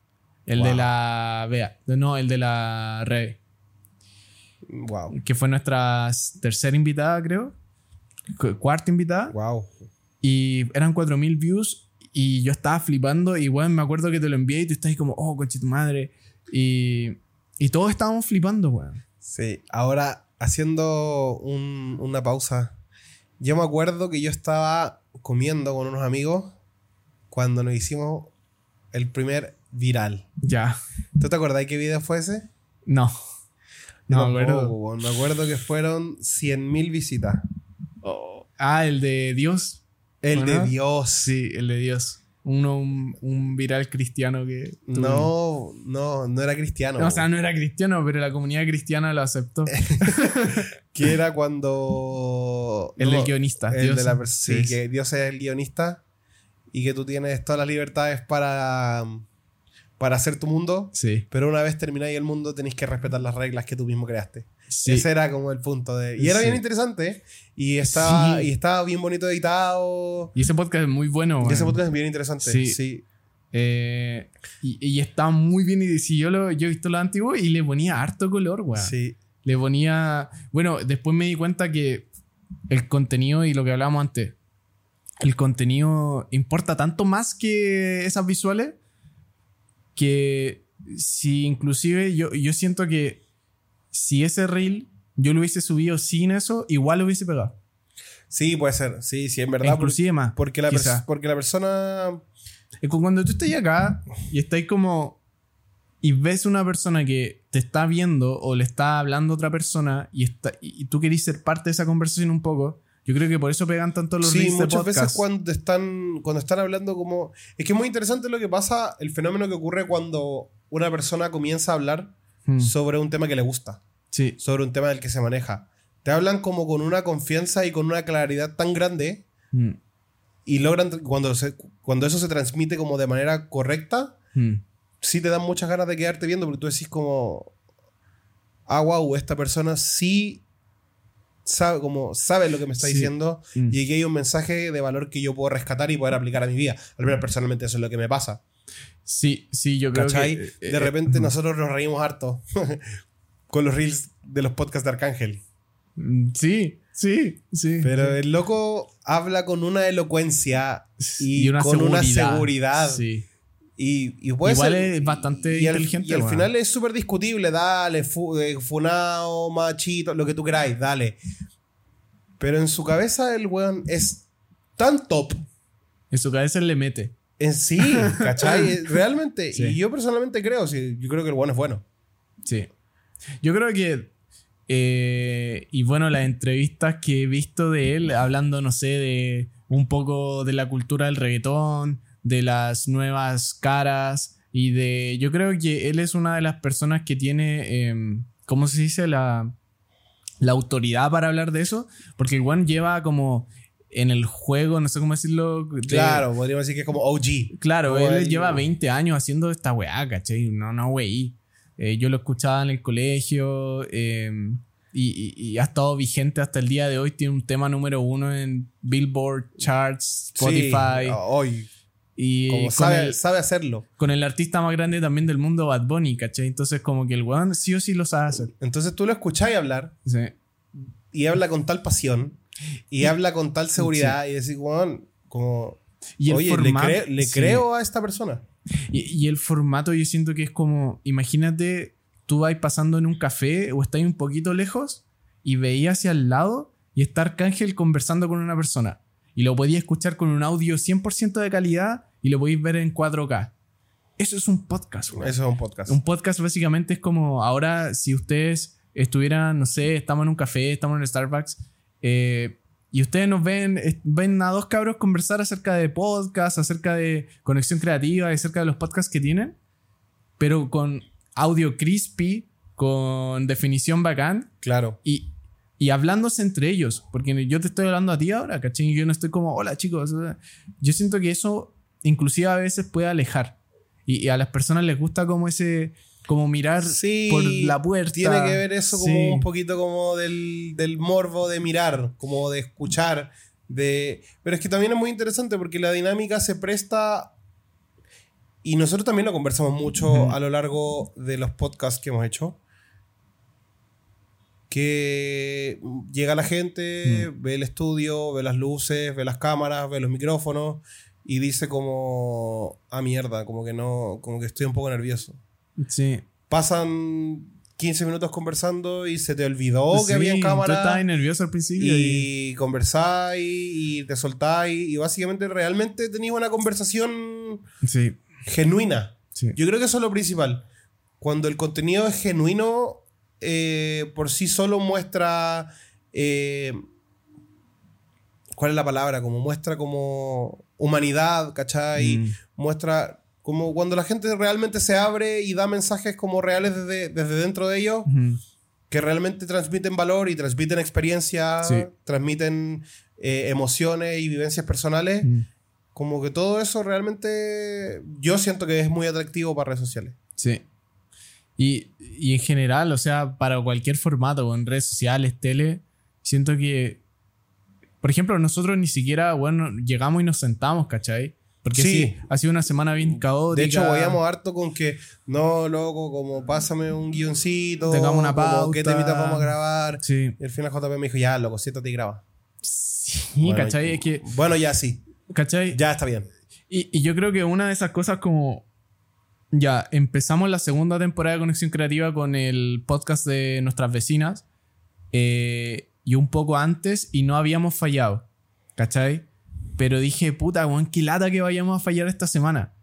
El de la Bea, no, el de la Rebe, Wow. que fue nuestra tercera invitada, creo. Cu- Cuarta invitada. Wow. Y eran 4000 views. Y yo estaba flipando. Y bueno, me acuerdo que te lo envié y tú estás ahí como, oh, coche tu madre. Y, y todos estábamos flipando, weón. Sí, ahora haciendo un- una pausa. Yo me acuerdo que yo estaba comiendo con unos amigos cuando nos hicimos el primer viral. Ya. ¿Tú te acordás qué video fue ese? No. No me acuerdo. Me acuerdo que fueron 100.000 visitas. Oh. Ah, el de Dios. El ¿O de? Dios. Sí, el de Dios. Uno, un, un viral cristiano que. No, no, no era cristiano. No, o sea, no era cristiano, pero la comunidad cristiana lo aceptó. que era cuando. El no, del guionista. El Dios. de la Sí, que Dios es el guionista y que tú tienes todas las libertades para, para hacer tu mundo, Sí. pero una vez termináis el mundo tenéis que respetar las reglas que tú mismo creaste. Sí. Ese era como el punto de... Y era Sí. bien interesante y estaba, Sí. y estaba bien bonito editado. Y ese podcast es muy bueno, Y ese podcast es bien interesante. Sí. Sí. Eh, y, y está muy bien. Y si yo, lo, yo he visto lo antiguo y le ponía harto color, weón. Sí. Le ponía. Bueno, después me di cuenta que el contenido y lo que hablábamos antes. El contenido importa tanto más que esas visuales. Que si inclusive yo, yo siento que si ese reel yo lo hubiese subido sin eso, igual lo hubiese pegado. Sí, puede ser. Sí, sí, en verdad. inclusive más. Porque la, porque la persona... Es cuando tú estás acá y estás como. Y ves una persona que te está viendo o le está hablando a otra persona y, está, y tú querís ser parte de esa conversación un poco. Yo creo que por eso pegan tanto los Sí, reels de muchas veces podcast. cuando están, cuando están hablando como... Es que es muy interesante lo que pasa, el fenómeno que ocurre cuando una persona comienza a hablar Hmm, sobre un tema que le gusta, Sí, sobre un tema del que se maneja. Te hablan como con una confianza y con una claridad tan grande Hmm, y logran, cuando, se, cuando eso se transmite como de manera correcta, hmm. sí te dan muchas ganas de quedarte viendo porque tú decís como, ah, wow, esta persona sí sabe, como, sabe lo que me está Sí. diciendo Mm. y aquí hay un mensaje de valor que yo puedo rescatar y poder aplicar a mi vida. Al menos personalmente eso es lo que me pasa. Sí, sí, yo creo ¿Cachai? que. eh, de eh, repente ujú. nosotros nos reímos harto con los reels de los podcasts de Arcángel. Mm, Sí, sí, sí. Pero el loco habla con una elocuencia y, con una seguridad. Sí. Y, y puede Igual ser- es bastante y inteligente, Y al final es súper discutible. Dale, fu, eh, funao, machito, lo que tú queráis, dale. Pero en su cabeza el weón es tan top En su cabeza le mete. En sí, ¿cachai? Eh, Realmente. Sí. Y yo personalmente creo, sí, yo creo que el weón es bueno. Sí. Yo creo que. eh, y bueno, las entrevistas que he visto de él, hablando, no sé, de un poco de la cultura del reggaetón, de las nuevas caras y de. Yo creo que él es una de las personas que tiene. em, ¿Cómo se dice? La, la autoridad para hablar de eso. Porque el One lleva como. En el juego, no sé cómo decirlo. de- Claro, podríamos decir que es como OG. Claro, Como él el- lleva 20 años haciendo esta weá, ¿cachai? No, no, wey. Eh, yo lo escuchaba en el colegio eh, y, y- y ha estado vigente hasta el día de hoy. Tiene un tema número uno en Billboard, Charts, Spotify. Sí, hoy. y Como sabe, el, sabe hacerlo. con el artista más grande también del mundo, Bad Bunny, ¿cachai? Entonces, como que el weón sí o sí lo sabe hacer. Entonces tú lo escucháis hablar Sí. y habla con tal pasión y habla con tal seguridad y decís, weón, como, Y el oye, formato- le, cre- le sí. creo a esta persona. Y, y el formato yo siento que es como, imagínate, tú vas pasando en un café o estás un poquito lejos y veías hacia el lado y está Arcángel conversando con una persona. Y lo podías escuchar con un audio 100% de calidad y lo podéis ver en 4K. Eso es un podcast, güey. Eso es un podcast. Un podcast básicamente es como ahora si ustedes estuvieran, no sé, estamos en un café, estamos en el Starbucks eh, y ustedes nos ven, eh, ven a dos cabros conversar acerca de podcast, acerca de conexión creativa, acerca de los podcasts que tienen, pero con audio crispy, con definición bacán Claro. y, y hablándose entre ellos, porque yo te estoy hablando a ti ahora, ¿cachai? Yo no estoy como, hola chicos. Yo siento que eso inclusive a veces puede alejar. Y, y a las personas les gusta como ese, como mirar Sí, por la puerta. Tiene que ver eso como Sí. un poquito como del, del morbo de mirar, como de escuchar. De... Pero es que también es muy interesante porque la dinámica se presta. Y nosotros también lo conversamos mucho a lo largo de los podcasts que hemos hecho. Que llega la gente, ve el estudio, ve las luces, ve las cámaras, ve los micrófonos y dice como, ah mierda, como que no, como que estoy un poco nervioso Sí. pasan 15 minutos conversando y se te olvidó Sí, que había Tú cámara estabas nervioso al principio. y- y conversáis y te soltáis y básicamente realmente tenéis una conversación Sí. genuina. sí. Yo creo que eso es lo principal. Cuando el contenido es genuino, eh, por sí solo muestra... eh, ¿Cuál es la palabra? Como muestra como humanidad, ¿cachai? Mm. muestra como cuando la gente realmente se abre y da mensajes como reales desde, desde dentro de ellos, que realmente transmiten valor y transmiten experiencia, Sí. transmiten eh, emociones y vivencias personales. Como que todo eso realmente yo siento que es muy atractivo para redes sociales. Sí. Y, y en general, o sea, para cualquier formato, en redes sociales, tele, siento que, por ejemplo, nosotros ni siquiera, bueno, llegamos y nos sentamos, ¿cachai? Porque Sí. sí, ha sido una semana bien caótica. De hecho, voyamos harto con que, no, loco, como pásame un guioncito. Tengamos una como, ¿Qué pauta. temitas vamos a grabar? Sí. Y al final JP me dijo, ya, loco, siéntate y graba. Sí, Bueno, ¿cachai? Es que, Bueno, ya sí. ¿cachai? Ya está bien. Y, y yo creo que una de esas cosas como... Ya, empezamos la segunda temporada de Conexión Creativa con el podcast de nuestras vecinas. eh, y un poco antes y no habíamos fallado. ¿Cachai? Pero dije, puta, weón, qué lata que vayamos a fallar esta semana.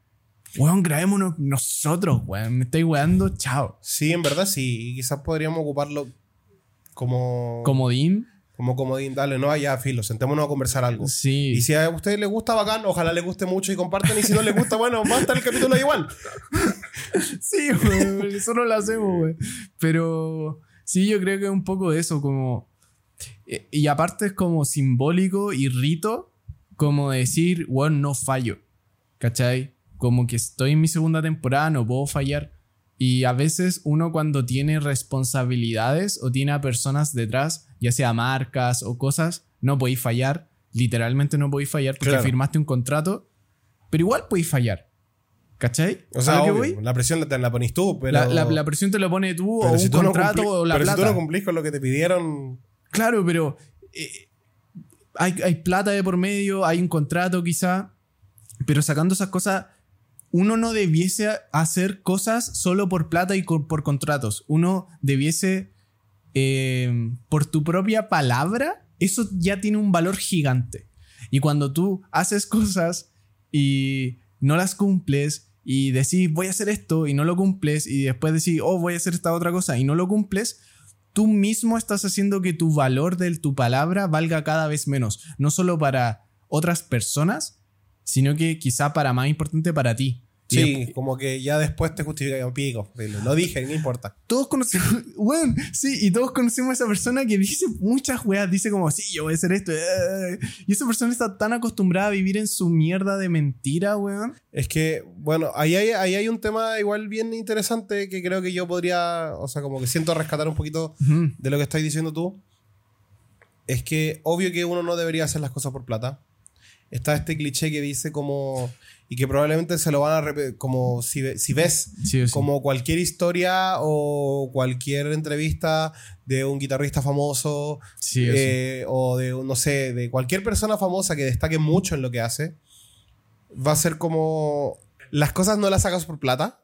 Weón, grabémonos nosotros, weón. Me estáis weando, chao. Sí, en verdad sí. Quizás podríamos ocuparlo como... Comodín. Como comodín. Dale, no, ya, filo, sentémonos a conversar algo. Sí. Y si a ustedes les gusta, bacán. Ojalá les guste mucho y compartan. Y si no les gusta, bueno, va a estar el capítulo igual. Sí, eso no lo hacemos, güey. Pero sí, yo creo que es un poco de eso, como... eh, Y aparte es como simbólico y rito, como decir, bueno, no fallo, ¿cachai? Como que estoy en mi segunda temporada, no puedo fallar. Y a veces uno cuando tiene responsabilidades o tiene a personas detrás, ya sea marcas o cosas, no podéis fallar. Literalmente no podéis fallar porque Claro. firmaste un contrato, pero igual podéis fallar. ¿Cachai? O sea, la presión la, te la ponís tú, pero... La, la- la presión te lo pone tú pero o si un tú contrato o la pero plata. si tú no cumplís con lo que te pidieron... claro, pero eh, hay, plata de por medio, hay un contrato quizá, pero sacando esas cosas, uno no debiese hacer cosas solo por plata y por contratos. Uno debiese, eh, por tu propia palabra, eso ya tiene un valor gigante. Y cuando tú haces cosas y no las cumples y decís voy a hacer esto y no lo cumples y después decís oh voy a hacer esta otra cosa y no lo cumples, tú mismo estás haciendo que tu valor de tu palabra valga cada vez menos. No solo para otras personas, sino que quizá para más importante para ti. Sí, como que ya después te justifica un pico. Lo dije, no importa. Todos conocemos, bueno, sí, y todos conocemos a esa persona que dice muchas weas, dice como, sí, yo voy a hacer esto. eh, Y esa persona está tan acostumbrada a vivir en su mierda de mentira, weón. Es que, bueno, ahí hay, ahí hay un tema igual bien interesante que creo que yo podría, o sea, como que siento rescatar un poquito de lo que estás diciendo tú. Es que obvio que uno no debería hacer las cosas por plata. Está este cliché que dice como, y que probablemente se lo van a repetir, como si, si ves Sí, sí. como cualquier historia o cualquier entrevista de un guitarrista famoso Sí, eh, o de, no sé, de cualquier persona famosa que destaque mucho en lo que hace, va a ser como, las cosas no las sacas por plata,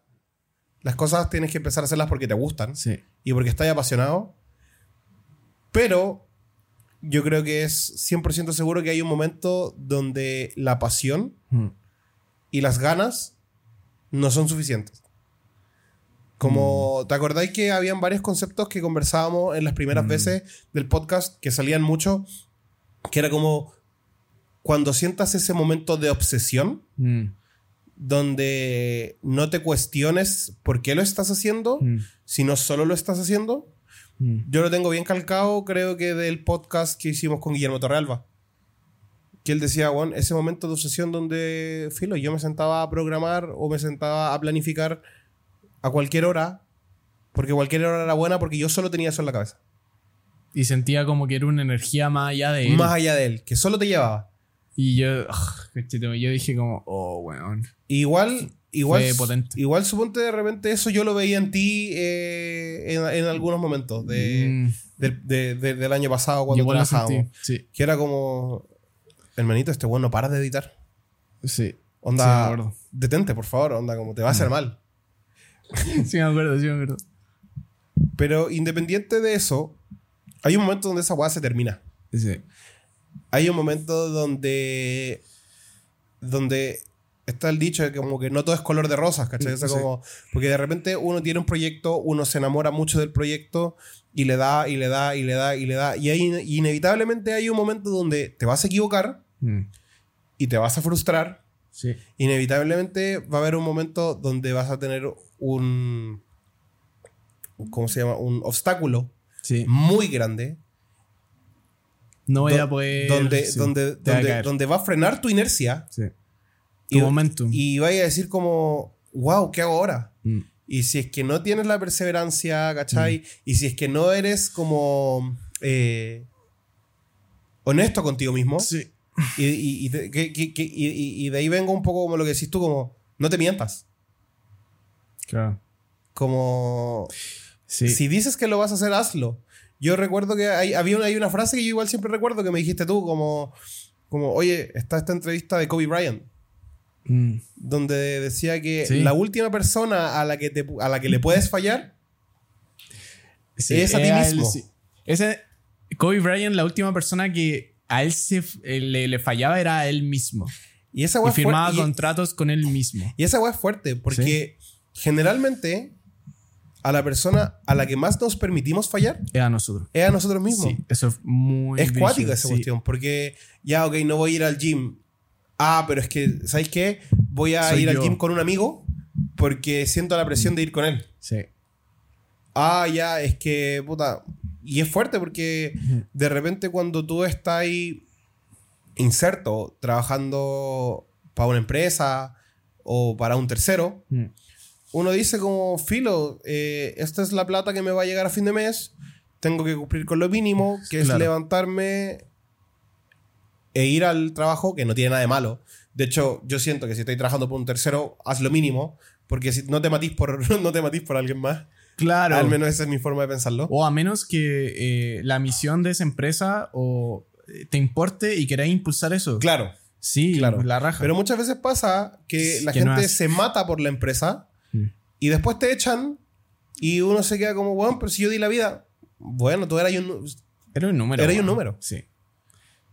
las cosas tienes que empezar a hacerlas porque te gustan y porque estás apasionado, pero yo creo que es 100% seguro que hay un momento donde la pasión Mm. Y las ganas no son suficientes. Como, ¿te acordáis que habían varios conceptos que conversábamos en las primeras Mm. veces del podcast que salían mucho? Que era como cuando sientas ese momento de obsesión, Mm. donde no te cuestiones por qué lo estás haciendo, Mm. sino solo lo estás haciendo. Mm. Yo lo tengo bien calcado, creo que del podcast que hicimos con Guillermo Torrealba. Que él decía, bueno, ese momento de obsesión donde, filo, yo me sentaba a programar o me sentaba a planificar a cualquier hora, porque cualquier hora era buena porque yo solo tenía eso en la cabeza. Y sentía como que era una energía más allá de él. Más allá de él, que solo te llevaba. Y yo, ah, yo dije como, oh, weón. Igual, igual, potente. igual suponte de repente eso yo lo veía en ti eh, en, en algunos momentos de, Mm. del- de- de- del año pasado cuando trabajábamos. Sí, Que era como, hermanito, este bueno, para de editar. sí. Sí, me Onda, detente, por favor, onda, como te va a hacer mal. Sí, me acuerdo, sí, me acuerdo. Pero independiente de eso, hay un momento donde esa weá se termina. Sí. Hay un momento donde. donde está el dicho de que como que no todo es color de rosas, ¿cachai? O sea, Sí. como, porque de repente uno tiene un proyecto, uno se enamora mucho del proyecto y le da, y le da, y le da, y le da. Y ahí inevitablemente hay un momento donde te vas a equivocar Mm. y te vas a frustrar. Sí. Inevitablemente va a haber un momento donde vas a tener un. ¿Cómo se llama? Un obstáculo Sí. muy grande. No voy a poder. donde, sí, donde, te va a donde, va a frenar tu inercia Sí. Tu y, momentum. y vaya a decir como, wow, ¿qué hago ahora? Mm. Y si es que no tienes la perseverancia, ¿cachai? Y si es que no eres como eh, honesto contigo mismo, Sí. y, y- y de- que- que- que- y- y- y de ahí vengo un poco como lo que decís tú, como, no te mientas. Claro. Como, Sí. si dices que lo vas a hacer, hazlo. Yo recuerdo que hay, había una, hay una frase que yo igual siempre recuerdo que me dijiste tú, como, como oye, está esta entrevista de Kobe Bryant, Mm. donde decía que Sí. la última persona a la que, te, a la que le puedes fallar Sí, Es a ti mismo. Ese, Kobe Bryant, la última persona que a él se, eh, le, le fallaba era a él mismo. y esa Y es firmaba fuerte. Y, contratos con él mismo. y esa weá es fuerte, porque generalmente a la persona a la que más nos permitimos fallar Era a nosotros. es a nosotros mismos. Sí, eso es muy. es cuática esa sí. cuestión, porque ya, ok, no voy a ir al gym. Ah, pero es que, ¿sabes qué? Voy a Soy ir al gym con un amigo porque siento la presión de ir con él. Sí. Ah, ya, es que, puta. Y es fuerte porque de repente cuando tú estás ahí inserto, trabajando para una empresa o para un tercero, Mm. uno dice como, filo, eh, esta es la plata que me va a llegar a fin de mes, tengo que cumplir con lo mínimo, que es levantarme e ir al trabajo, que no tiene nada de malo. De hecho, yo siento que si estoy trabajando por un tercero, haz lo mínimo, porque si no te matís por, no te matís por alguien más. Claro. Al menos esa es mi forma de pensarlo. O a menos que eh, la misión de esa empresa o eh, te importe y queráis impulsar eso. Claro, Sí, claro. la raja. Pero muchas veces pasa que la Que gente no se mata por la empresa Mm. y después te echan y uno se queda como, bueno, pero si yo di la vida. Bueno, tú eras un... Era un número. Era un número. Sí.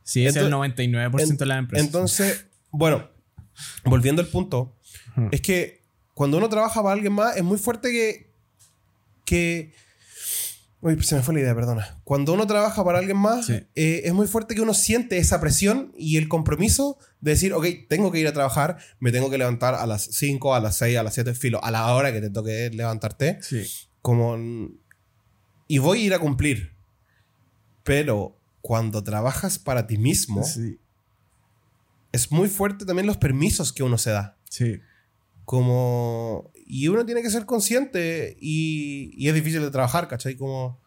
Sí, es el Entonces- 99% de la empresa. Entonces, bueno, volviendo al punto, es que cuando uno trabaja para alguien más es muy fuerte que, que Uy, se me fue la idea, perdona. Cuando uno trabaja para alguien más, Sí. eh, es muy fuerte que uno siente esa presión y el compromiso de decir, ok, tengo que ir a trabajar, me tengo que levantar a las 5, a las 6, a las 7, filo, a la hora que te toque levantarte, Sí. como... Y voy a ir a cumplir. Pero cuando trabajas para ti mismo, Sí. es muy fuerte también los permisos que uno se da. Sí. Como. Y uno tiene que ser consciente y, y es difícil de trabajar, ¿cachai? Como.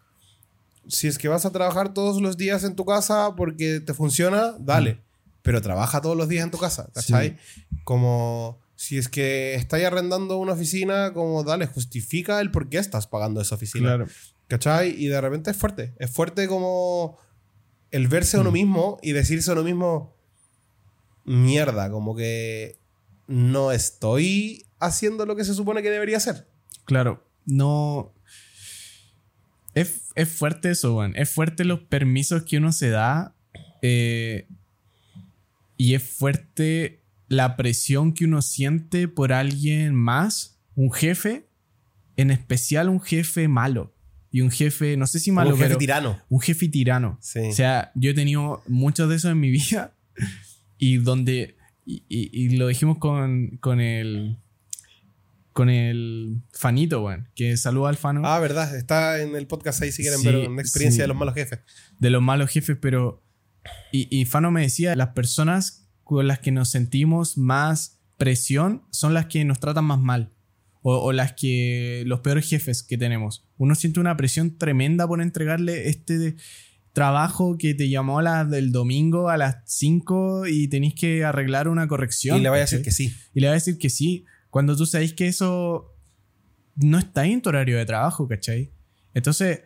Si es que vas a trabajar todos los días en tu casa porque te funciona, dale. Pero trabaja todos los días en tu casa, ¿cachai? Como. Si es que estás arrendando una oficina, como dale, justifica el por qué estás pagando esa oficina. Claro. ¿Cachai? Y de repente es fuerte. Es fuerte como el verse a uno mismo y decirse a uno mismo, mierda, como que no estoy haciendo lo que se supone que debería hacer. Claro, no. Es, es fuerte eso, weón. Es fuerte los permisos que uno se da. eh, y es fuerte la presión que uno siente por alguien más, un jefe, en especial un jefe malo. Y un jefe, no sé si malo, un jefe pero tirano. un jefe tirano. Sí. O sea, yo he tenido muchos de esos en mi vida y donde, y, y- y lo dijimos con, con el, con el Fanito, weón, que saluda al Fano, ah, verdad. Está en el podcast ahí si quieren Sí, ver una experiencia sí. de los malos jefes. de los malos jefes, pero, y, y Fano me decía, las personas con las que nos sentimos más presión son las que nos tratan más mal. O, o las que, los peores jefes que tenemos. Uno siente una presión tremenda por entregarle este trabajo que te llamó a las del domingo a las 5 y tenéis que arreglar una corrección. Y le voy a decir que sí. Y le va a decir que sí, cuando tú sabes que eso no está en tu horario de trabajo, ¿cachai? Entonces,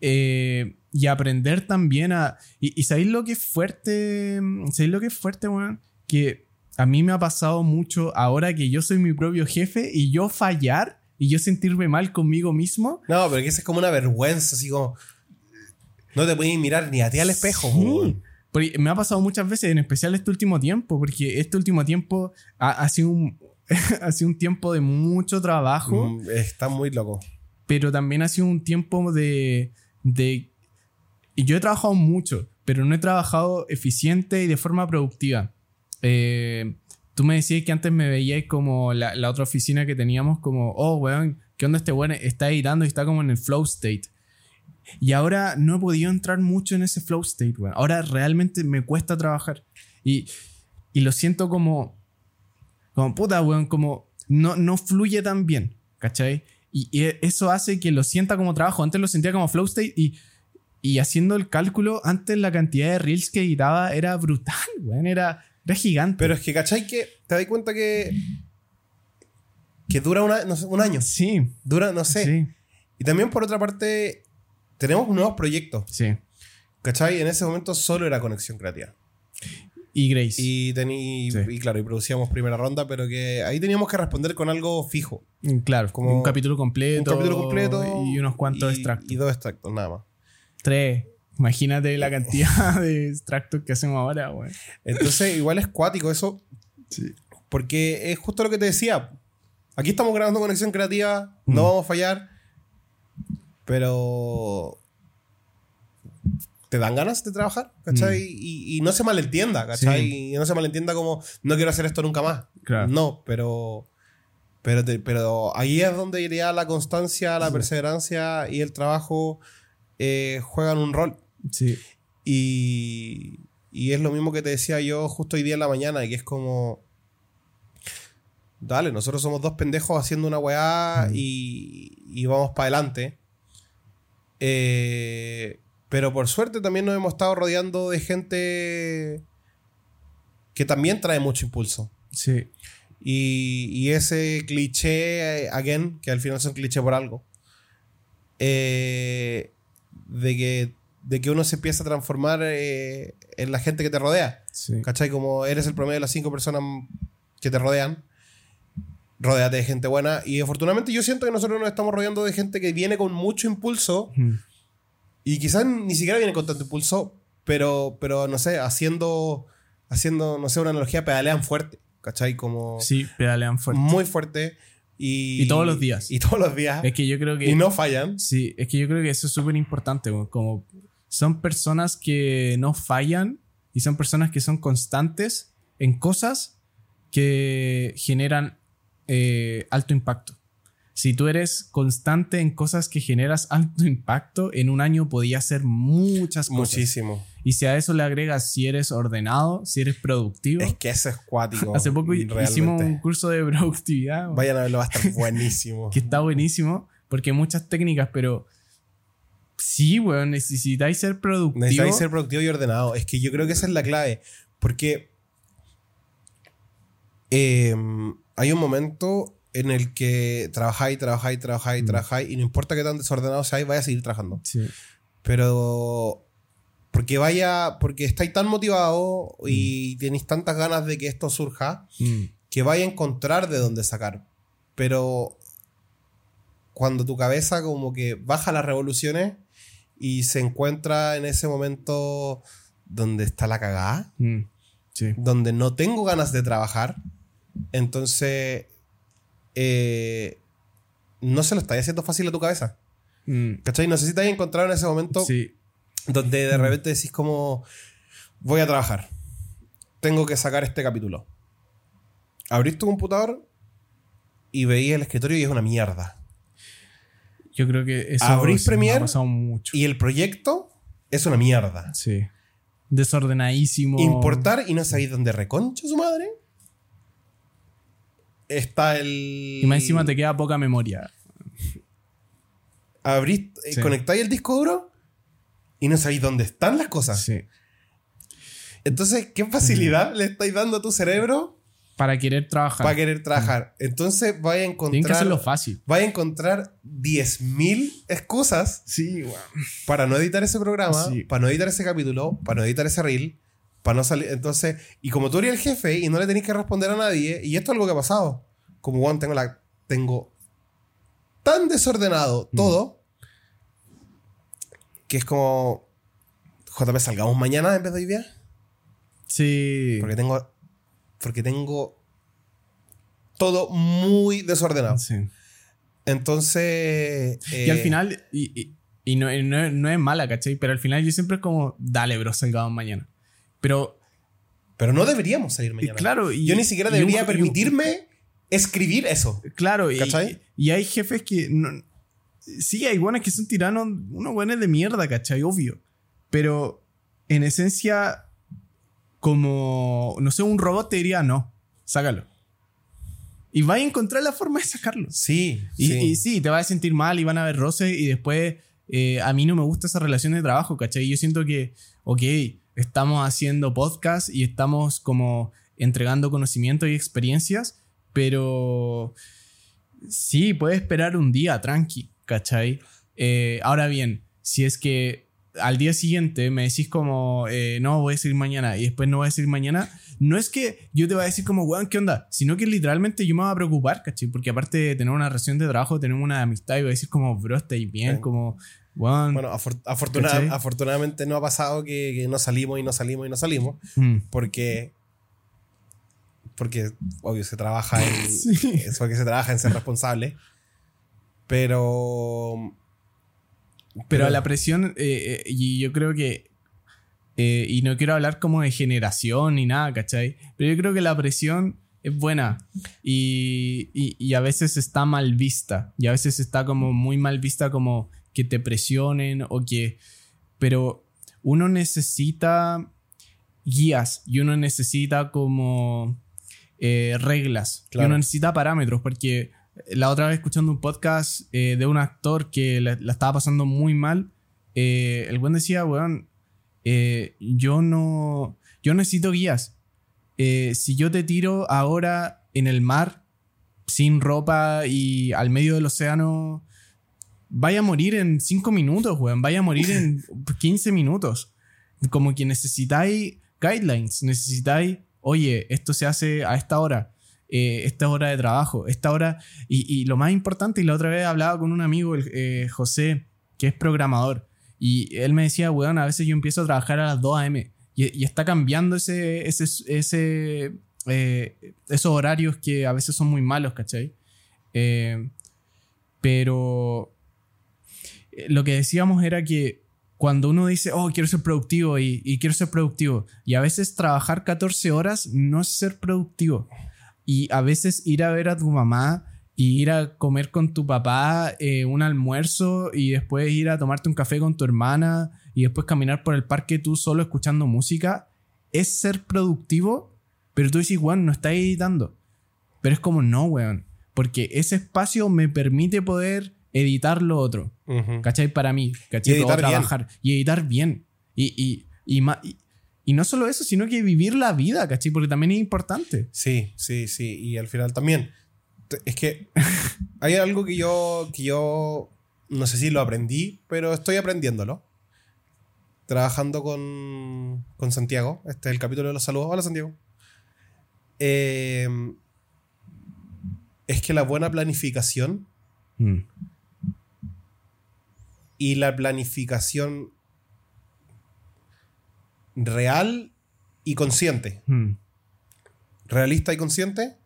eh, y aprender también a... Y, y ¿sabéis lo que es fuerte? ¿Sabéis lo que es fuerte, weón? Que a mí me ha pasado mucho ahora que yo soy mi propio jefe y yo fallar y yo sentirme mal conmigo mismo. No, pero que esa es como una vergüenza, así como. No te puedes mirar ni a ti al espejo, Sí. Porque me ha pasado muchas veces, en especial este último tiempo, porque este último tiempo ha, ha sido un, ha sido un tiempo de mucho trabajo. Mm, Está muy loco. pero también ha sido un tiempo de, de... Y yo he trabajado mucho, pero no he trabajado eficiente y de forma productiva. Eh, tú me decías que antes me veíais como la, la otra oficina que teníamos, como, oh, weón, ¿qué onda este weón? Está editando y está como en el flow state. Y ahora no he podido entrar mucho en ese flow state, weón. Ahora realmente me cuesta trabajar. Y, y lo siento como, como puta, weón, como no, no fluye tan bien, ¿cachai? Y, y eso hace que lo sienta como trabajo. Antes lo sentía como flow state y, y haciendo el cálculo, antes la cantidad de reels que editaba era brutal, weón, era, era gigante. Pero es que, ¿cachai? Que te das cuenta que. que dura una- no sé, un año. sí, Dura, no sé. sí, Y también, por otra parte, tenemos nuevos proyectos. sí. ¿Cachai? En ese momento solo era conexión creativa. Y Grace. Y, tení, Sí. y claro, y producíamos primera ronda, pero que ahí teníamos que responder con algo fijo. Mm, claro, como un capítulo completo. Un capítulo completo. Y unos cuantos y- extractos. Y dos extractos, nada más. Tres. Imagínate la cantidad de extractos que hacemos ahora, weón. Entonces, igual es cuático eso. Porque es justo lo que te decía. Aquí estamos grabando conexión creativa, no Mm. vamos a fallar. Pero. ¿Te dan ganas de trabajar? ¿Cachai? Mm. Y, y no se malentienda, ¿cachai? Y no se malentienda como no quiero hacer esto nunca más. Claro. No, pero. Pero, te- pero ahí es donde iría la constancia, la Sí. perseverancia y el trabajo eh, juegan un rol. Sí. Y, y es lo mismo que te decía yo justo hoy día en la mañana, que es como. Dale, nosotros somos dos pendejos haciendo una weá Mm. y, y vamos para adelante. Eh, pero por suerte también nos hemos estado rodeando de gente que también trae mucho impulso. Sí. Y, y ese cliché, eh, again, que al final son cliché por algo, eh, de, que, de que uno se empieza a transformar eh, en la gente que te rodea. Sí. ¿Cachai? Como eres el promedio de las cinco personas que te rodean. Rodéate de gente buena. Y afortunadamente yo siento que nosotros nos estamos rodeando de gente que viene con mucho impulso. Mm. Y quizás ni siquiera viene con tanto impulso. Pero, pero no sé, haciendo, haciendo, no sé, una analogía, pedalean fuerte. ¿Cachai? Como Sí, pedalean fuerte. muy fuerte Y, Y todos los días. Y todos los días. Es que yo creo que... y no fallan. Sí, es que yo creo que eso es súper importante. Como son personas que no fallan y son personas que son constantes en cosas que generan eh, alto impacto. Si tú eres constante en cosas que generas alto impacto, en un año podías hacer muchas cosas. Muchísimo. Y si a eso le agregas si eres ordenado, si eres productivo. Es que eso es cuático. Hace poco realmente. hicimos un curso de productividad. Vayan a verlo, va a estar buenísimo. que está buenísimo, porque hay muchas técnicas, pero sí, weón, necesitáis ser productivo. Necesitáis ser productivo y ordenado. Es que yo creo que esa es la clave. Porque eh, hay un momento en el que trabajáis, trabajáis, trabajáis, Mm. trabajáis, y no importa qué tan desordenado seáis, vais a seguir trabajando. Sí. Pero porque vaya, porque estáis tan motivados Mm. y tenéis tantas ganas de que esto surja, Mm, que vaya a encontrar de dónde sacar. Pero cuando tu cabeza como que baja las revoluciones y se encuentra en ese momento donde está la cagada, mm, sí. donde no tengo ganas de trabajar, entonces eh, no se lo estáis haciendo fácil a tu cabeza. Mm, ¿Cachai? No sé si te has encontrado en ese momento sí. donde de repente decís como voy a trabajar. Tengo que sacar este capítulo. Abrís tu computador y veís el escritorio y es una mierda. Yo creo que eso Abrís Premiere ha pasado mucho. Y el proyecto es una mierda. Sí. Desordenadísimo. Importar y no sabéis dónde reconcha su madre. Está el. Y más encima te queda poca memoria. Abrís, eh, Sí. conectáis el disco duro y no sabéis dónde están las cosas. Sí. Entonces, ¿qué facilidad le estáis dando a tu cerebro Para querer trabajar. para querer trabajar? Entonces, vaya a encontrar. Tienen que hacerlo fácil. Vaya a encontrar 10.000 excusas Sí, weón. para no editar ese programa, Sí. para no editar ese capítulo, para no editar ese reel, para no salir. Entonces, y como tú eres el jefe y no le tenés que responder a nadie, y esto es algo que ha pasado. Como, bueno, tengo la. Tengo tan desordenado Mm. todo que es como. JP, salgamos mañana en vez de hoy día. Sí. Porque tengo. Porque tengo. Todo muy desordenado. Sí. Entonces. Y al eh, final, y, y- y no, no- no es mala, ¿cachai? Pero al final yo siempre es como, dale, bro, salgamos mañana. Pero, Pero no deberíamos salir mañana. claro, y, Yo ni siquiera un- debería un- permitirme escribir eso. Claro, y, y hay jefes que. no- sí, hay buenos que son tiranos, unos buenos de mierda, ¿cachai? Obvio. Pero en esencia, como, no sé, un robot te diría, no, sácalo. Y va a encontrar la forma de sacarlo. Sí. Y sí. y sí, te vas a sentir mal y van a haber roces y después eh, a mí no me gusta esa relación de trabajo, ¿cachai? Yo siento que, ok, estamos haciendo podcast y estamos como entregando conocimiento y experiencias, pero sí, puedes esperar un día tranqui, ¿cachai? Eh, ahora bien, si es que al día siguiente me decís como, eh, no, voy a decir mañana y después no voy a decir mañana, no es que yo te voy a decir como, weón, ¿qué onda? Sino que literalmente yo me voy a preocupar, ¿cachai? Porque aparte de tener una relación de trabajo, tenemos una amistad y voy a decir como, bro, estáis bien, Sí. como, Bueno, afor- afortuna- afortunadamente no ha pasado que, que no salimos y no salimos y no salimos. mm, Porque. Porque, obvio, se trabaja en. Sí. Es porque se trabaja en ser responsable. Pero. Pero la presión, eh, eh, y yo creo que, eh, y no quiero hablar como de generación ni nada, ¿cachai? Pero yo creo que la presión es buena y, y- y a veces está mal vista, y a veces está como muy mal vista como que te presionen o que... Pero uno necesita guías y uno necesita como eh, reglas, y Claro. uno necesita parámetros, porque la otra vez escuchando un podcast eh, de un actor que la, la estaba pasando muy mal, eh, el buen decía, weón, eh, yo no, yo necesito guías. Si yo te tiro ahora en el mar, sin ropa y al medio del océano, vaya a morir en 5 minutos, weón, vaya a morir en 15 minutos. Como que necesitáis guidelines, necesitáis, oye, esto se hace a esta hora eh, esta hora de trabajo, esta hora, y, y lo más importante, y la otra vez hablaba con un amigo, el, eh, José, que es programador, y él me decía, weón, a veces yo empiezo a trabajar a las 2 a.m. Y, y está cambiando ese, ese, ese, eh, esos horarios que a veces son muy malos, ¿cachai? Eh, pero lo que decíamos era que cuando uno dice, oh, quiero ser productivo y, quiero ser productivo, y a veces trabajar 14 horas no es ser productivo. Y a veces ir a ver a tu mamá y ir a comer con tu papá eh, un almuerzo y después ir a tomarte un café con tu hermana y después caminar por el parque tú solo escuchando música, es ser productivo, pero tú dices, weón, no estás editando. Pero es como, no, weón, porque ese espacio me permite poder editar lo otro, ¿cachai? Para mí, ¿cachai? Y editar O trabajar y editar bien. Y, y, y, y- y no solo eso, sino que vivir la vida, ¿cachai? Porque también es importante. Sí, sí, sí. Y al final también. Es que hay algo que yo, que yo no sé si lo aprendí, pero estoy aprendiéndolo. Trabajando con, con Santiago. Este es el capítulo de los saludos. Hola, Santiago. Eh, es que la buena planificación Mm. Y la planificación real y consciente, Mm. realista y consciente,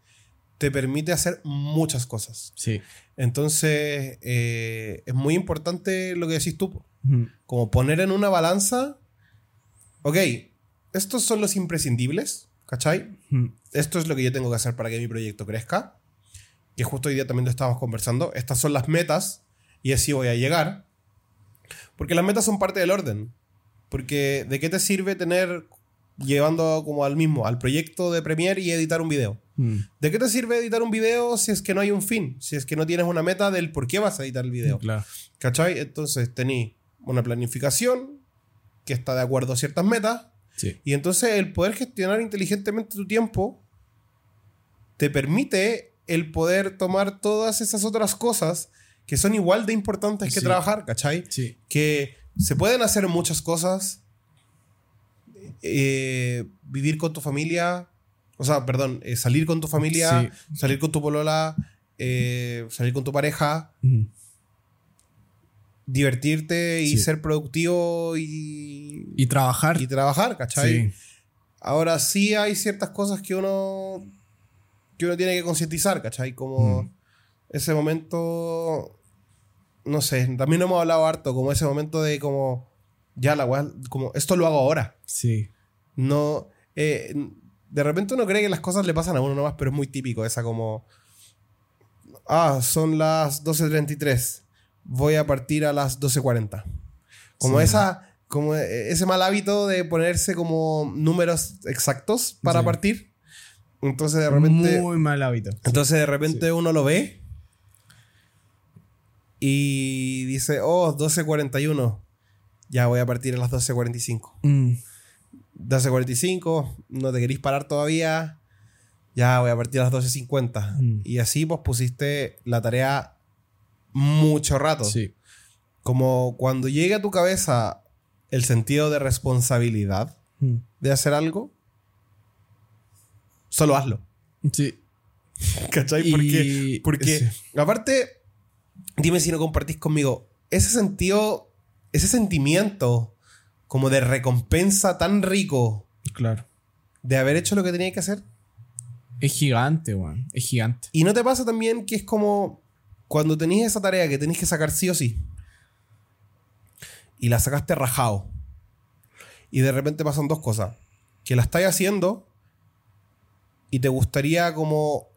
te permite hacer muchas cosas. Sí. Entonces, eh, es muy importante lo que decís tú, Mm. como poner en una balanza, ok, estos son los imprescindibles, ¿cachai? Mm. Esto es lo que yo tengo que hacer para que mi proyecto crezca, que justo hoy día también lo estábamos conversando, estas son las metas y así voy a llegar, porque las metas son parte del orden, porque ¿de qué te sirve tener llevando como al mismo, al proyecto de Premiere y editar un video? Mm. ¿De qué te sirve editar un video si es que no hay un fin? Si es que no tienes una meta del por qué vas a editar el video. Claro. ¿Cachai? Entonces tení una planificación que está de acuerdo a ciertas metas Sí. y entonces el poder gestionar inteligentemente tu tiempo te permite el poder tomar todas esas otras cosas que son igual de importantes que Sí. trabajar, ¿cachai? Sí. Que se pueden hacer muchas cosas. eh, vivir con tu familia. O sea, perdón, eh, salir con tu familia, salir con tu polola, eh, salir con tu pareja, divertirte y Sí. ser productivo y, Y trabajar. y trabajar, ¿cachai? Sí. Ahora sí hay ciertas cosas que uno que uno tiene que concientizar, ¿cachai? Como ese momento, no sé, también hemos hablado harto, como ese momento de como, ya la weá, como esto lo hago ahora. Sí. No, eh, de repente uno cree que las cosas le pasan a uno nomás, pero es muy típico esa como, ah, son las 12.33, voy a partir a las 12.40. Como Sí. esa, como eh, ese mal hábito de ponerse como números exactos para Sí. partir. Entonces de repente, Muy mal hábito. entonces de repente uno lo ve y dice, oh, 12.41, ya voy a partir a las 12.45. Mm. 12.45, no te querís parar todavía, ya voy a partir a las 12.50. Mm. Y así pues pusiste la tarea mucho rato. Sí. Como cuando llegue a tu cabeza el sentido de responsabilidad Mm. de hacer algo, solo hazlo. Sí. ¿Cachai? Y- Porque, porque sí. aparte, dime si no compartís conmigo, ese sentido, ese sentimiento como de recompensa tan rico Claro. de haber hecho lo que tenía que hacer. Es gigante, weón. Es gigante. ¿Y no te pasa también que es como cuando tenéis esa tarea que tenéis que sacar sí o sí? Y la sacaste rajado. Y de repente pasan dos cosas. Que la estáis haciendo y te gustaría como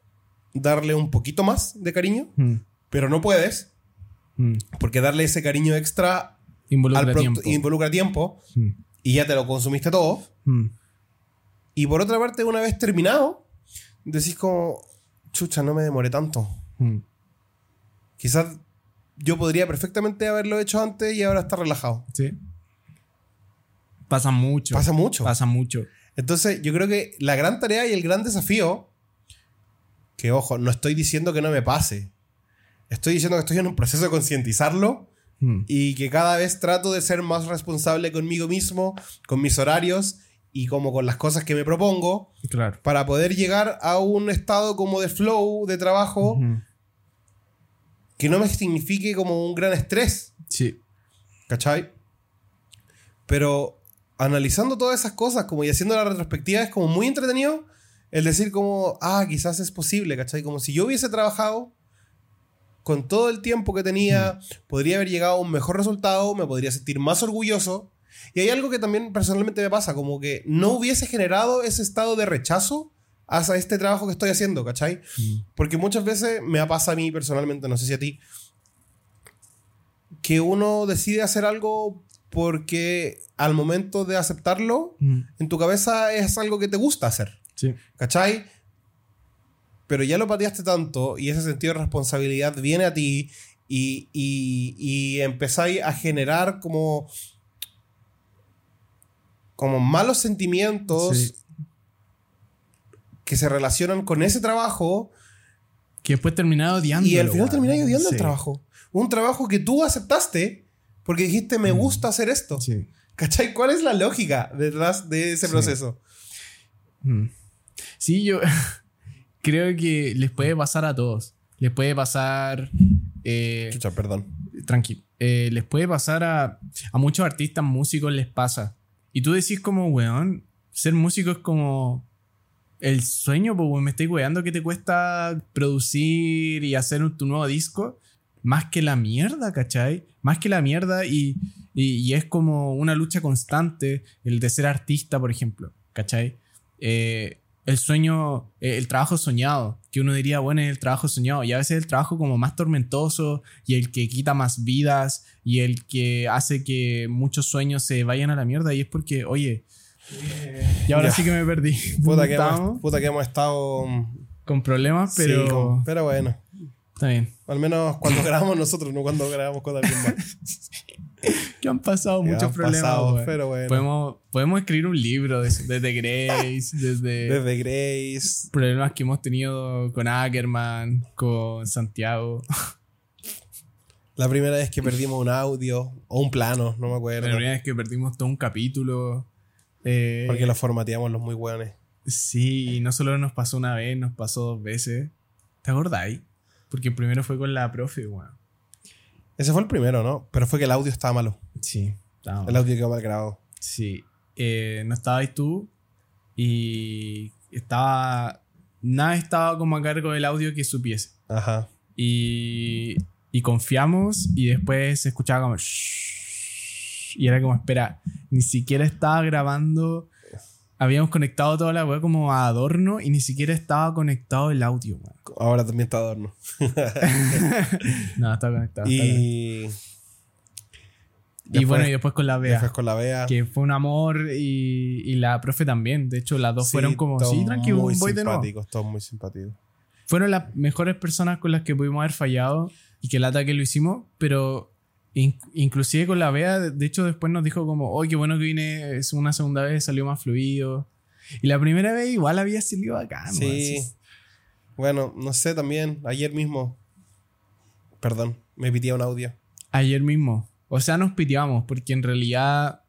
darle un poquito más de cariño, Mm. Pero no puedes, Mm. porque darle ese cariño extra Involucra tiempo. involucra tiempo Mm. y ya te lo consumiste todo. Mm. Y por otra parte, una vez terminado, decís como, chucha, no me demoré tanto. Mm. Quizás yo podría perfectamente haberlo hecho antes y ahora estar relajado. Sí. Pasa mucho. Pasa mucho. Pasa mucho. Entonces, yo creo que la gran tarea y el gran desafío, que ojo, no estoy diciendo que no me pase. Estoy diciendo que estoy en un proceso de concientizarlo Mm. y que cada vez trato de ser más responsable conmigo mismo, con mis horarios y como con las cosas que me propongo Claro. para poder llegar a un estado como de flow, de trabajo, que no me signifique como un gran estrés. Sí. ¿Cachai? Pero analizando todas esas cosas como y haciendo la retrospectiva es como muy entretenido el decir como, ah, quizás es posible, ¿cachai? Como si yo hubiese trabajado con todo el tiempo que tenía, podría haber llegado a un mejor resultado, me podría sentir más orgulloso. Y hay algo que también personalmente me pasa, como que no hubiese generado ese estado de rechazo hacia este trabajo que estoy haciendo, ¿cachai? Porque muchas veces me pasa a mí personalmente, no sé si a ti, que uno decide hacer algo porque al momento de aceptarlo, Mm. en tu cabeza es algo que te gusta hacer, Sí. ¿cachai? Pero ya lo pateaste tanto y ese sentido de responsabilidad viene a ti y, y, y empezáis a generar como, como malos sentimientos Sí. que se relacionan con ese trabajo Que después terminaba odiando. y al final termináis odiando el trabajo. Un trabajo que tú aceptaste porque dijiste, me gusta hacer esto. Mm. Sí. ¿Cachai? ¿Cuál es la lógica detrás de ese proceso? Mm. Sí, yo creo que les puede pasar a todos. Les puede pasar. Eh, Chucha, perdón. tranquilo. Eh, les puede pasar a, a muchos artistas, músicos, les pasa. Y tú decís como, weón, ser músico es como el sueño, pues me estoy weando que te cuesta producir y hacer un- tu nuevo disco. Más que la mierda, ¿cachai? Más que la mierda y, y, y es como una lucha constante el de ser artista, por ejemplo, ¿cachai? Eh, el sueño, eh, el trabajo soñado, que uno diría, bueno, es el trabajo soñado, y a veces el trabajo como más tormentoso y el que quita más vidas y el que hace que muchos sueños se vayan a la mierda, y es porque, oye, y ahora Ya. sí que me perdí. Puta que, hemos, puta que hemos estado. con problemas, sí, pero con- pero bueno. está bien. Al menos cuando grabamos nosotros, no cuando grabamos con alguien más. Que han pasado Que muchos han problemas. pasado, weón. pero bueno. podemos, podemos escribir un libro de- desde Grace, desde Desde Grace. problemas que hemos tenido con Ackerman, con Santiago. La primera vez que perdimos un audio o un plano, no me acuerdo. La primera vez que perdimos todo un capítulo. eh, Porque lo formateamos los muy buenos. Sí, y no solo nos pasó una vez, nos pasó dos veces. ¿Te acordáis? Porque primero fue con la profe, weón. Ese fue el primero, ¿no? Pero fue que el audio estaba malo. Sí, El audio quedó mal grabado. Sí. Eh, no estabais tú y estaba. Nada estaba como a cargo del audio que supiese. Ajá. Y, y confiamos y después se escuchaba como... "Shh", Y era como, espera, ni siquiera estaba grabando. Habíamos conectado toda la web como a adorno y ni siquiera estaba conectado el audio. weón. Ahora también está adorno. No, estaba conectado. Y. Y bueno, y después con la Bea. Después con la Bea. Que fue un amor y, y la profe también. De hecho, las dos Sí, fueron como, sí, tranquilo, Muy voy de nuevo. simpáticos, todos muy simpáticos. Fueron las mejores personas con las que pudimos haber fallado y que el ataque lo hicimos, pero in- inclusive con la Bea, de hecho después nos dijo como, oh, qué bueno que vine es una segunda vez, salió más fluido. Y la primera vez igual había salido bacán. Sí. Bueno, no sé también. Ayer mismo. Perdón, me pitía un audio. Ayer mismo. O sea, nos piteamos porque en realidad,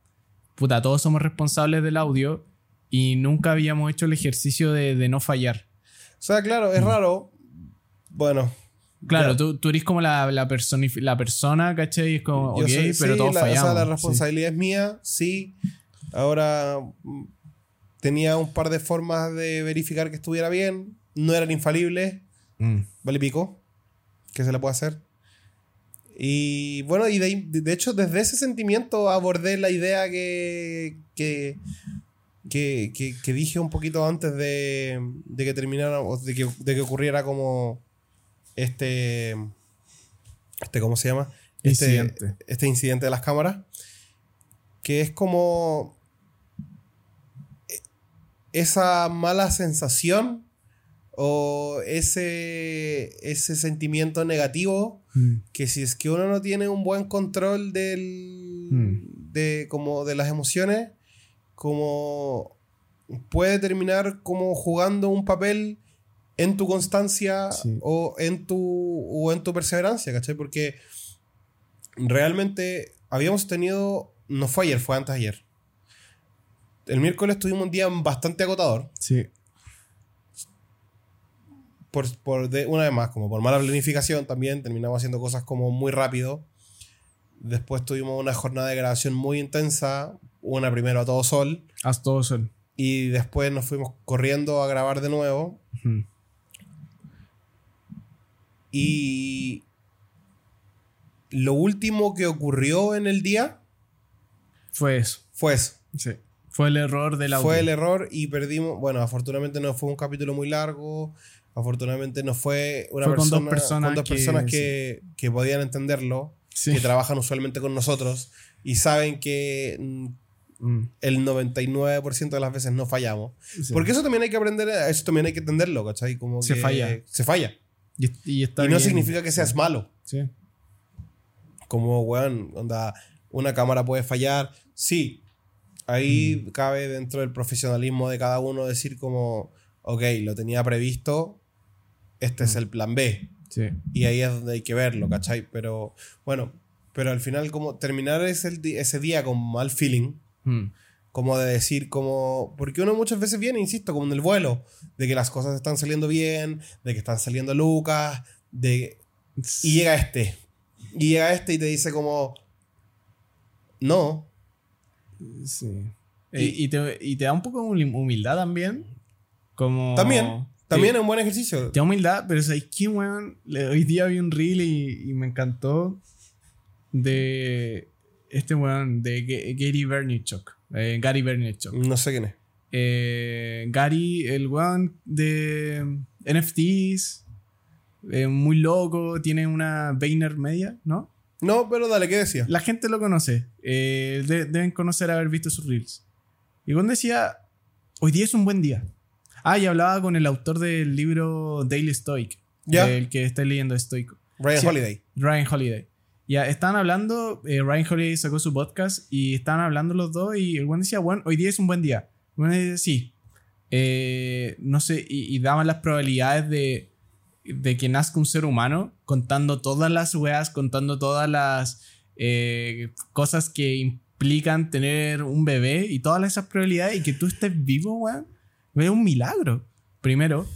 puta, todos somos responsables del audio y nunca habíamos hecho el ejercicio de, de no fallar. O sea, claro, es raro. Bueno. Claro, tú, tú eres como la, la, la persona, ¿cachai? Es como, Yo ok, soy- pero sí, todos la, fallamos. O sea, la sí. responsabilidad es mía, sí. Ahora mm, tenía un par de formas de verificar que estuviera bien. No eran infalibles. Mm. Vale pico. ¿Qué se le puede hacer? Y bueno, y de, ahí- de de hecho, desde ese sentimiento abordé la idea que, que, que, que- que dije un poquito antes de, de que terminara, o de que, de que ocurriera como este, este, ¿cómo se llama? Este Incidente. este incidente de las cámaras, que es como eh, esa mala sensación o ese, ese sentimiento negativo Mm. que si es que uno no tiene un buen control del, Mm. de, como de las emociones, como puede terminar como jugando un papel en tu constancia Sí. o, en tu, o en tu perseverancia, ¿cachai? Porque realmente habíamos tenido, no fue ayer, fue antes de ayer. El miércoles tuvimos un día bastante agotador Sí. por, por de, una vez más, como por mala planificación también, terminamos haciendo cosas como muy rápido. Después tuvimos una jornada de grabación muy intensa, una primero a todo sol, Haz todo sol. y después nos fuimos corriendo a grabar de nuevo. Ujú. Y lo último que ocurrió en el día Fue eso. fue eso. Sí. Fue el error del audio. Fue el error y perdimos. Bueno, afortunadamente no fue un capítulo muy largo. Afortunadamente no fue una Fue con dos persona, personas con dos que- personas que, que podían entenderlo, Sí. que trabajan usualmente con nosotros y saben que Mm, el 99% de las veces no fallamos. sí. Porque eso también hay que aprender, eso también hay que entenderlo, ¿cachai? Como Se que falla. Se falla. Y, y está y no bien. significa que seas malo. Sí. Como, weón, onda, una cámara puede fallar. Sí, ahí Mm. cabe dentro del profesionalismo de cada uno decir como, ok, lo tenía previsto, este Mm. es el plan B. Sí. Y ahí es donde hay que verlo, ¿cachai? Pero, bueno, pero al final como terminar ese, ese día con mal feeling, Mm. Como de decir como, porque uno muchas veces viene, insisto, como en el vuelo, de que las cosas están saliendo bien, de que están saliendo lucas, de... Y llega este. Y llega este y te dice como, no, Sí. Y, y te, y te da un poco de humildad también. Como. También, también es un buen ejercicio. Te da humildad, pero ¿sabes qué, weón? Hoy día vi un reel y, y me encantó de este weón, de Ga- Gary Vaynerchuk. eh, Gary Vaynerchuk. No sé quién es. Eh, Gary, el weón de NFTs, eh, muy loco, tiene una Vayner Media, ¿no? No, pero dale, ¿qué decía? La gente lo conoce. eh, de- deben conocer haber visto sus reels. Y cuando decía, hoy día es un buen día. Ah, y hablaba con el autor del libro Daily Stoic. Ya. El que está leyendo Stoico. Ryan Sí. Holiday. Ryan Holiday. Ya, estaban hablando, eh, Ryan Holiday sacó su podcast y estaban hablando los dos y el buen decía, bueno, hoy día es un buen día. El buen decía, sí. Eh, no sé, y, daban las probabilidades de, de que nazca un ser humano contando todas las weas, contando todas las eh, cosas que implican tener un bebé y todas esas probabilidades y que tú estés vivo, weón. Es un milagro, primero.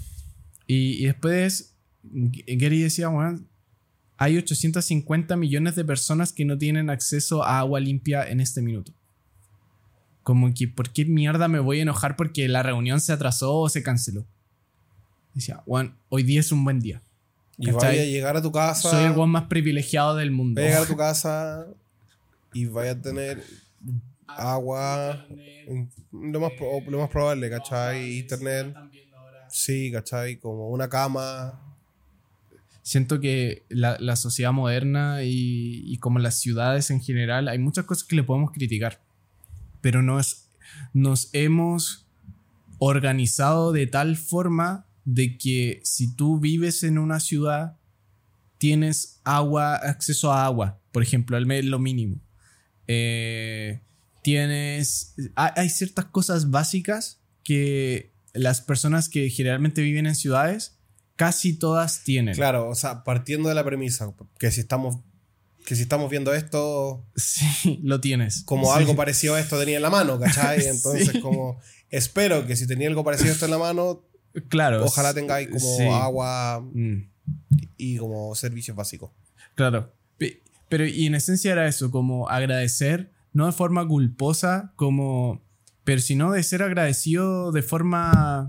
Y, y después, Gary decía, weón, hay 850 millones de personas que no tienen acceso a agua limpia en este minuto. Como que, ¿por qué mierda me voy a enojar porque la reunión se atrasó o se canceló? Decía, Juan, hoy día es un buen día. Y vaya a llegar a tu casa. Soy el Juan más privilegiado del mundo. Vaya a llegar a tu casa y vaya a tener agua. Lo más, lo más probable, ¿cachai? Internet. Sí, ¿cachai? Como una cama. Siento que la, la sociedad moderna y, y como las ciudades en general, hay muchas cosas que le podemos criticar. Pero nos, nos hemos organizado de tal forma de que si tú vives en una ciudad, tienes agua, acceso a agua, por ejemplo, al lo mínimo. Eh, tienes. Hay ciertas cosas básicas que las personas que generalmente viven en ciudades casi todas tienen. Claro, o sea, partiendo de la premisa que si estamos, que si estamos viendo esto, Sí, lo tienes. como Sí. algo parecido a esto tenía en la mano, ¿cachai? Sí. Entonces, como espero que si tenía algo parecido a esto en la mano, Claro. ojalá tengáis como sí. agua Mm, y como servicios básicos. claro. Pe- Pero y en esencia era eso, como agradecer, no de forma culposa, como. Pero sino de ser agradecido de forma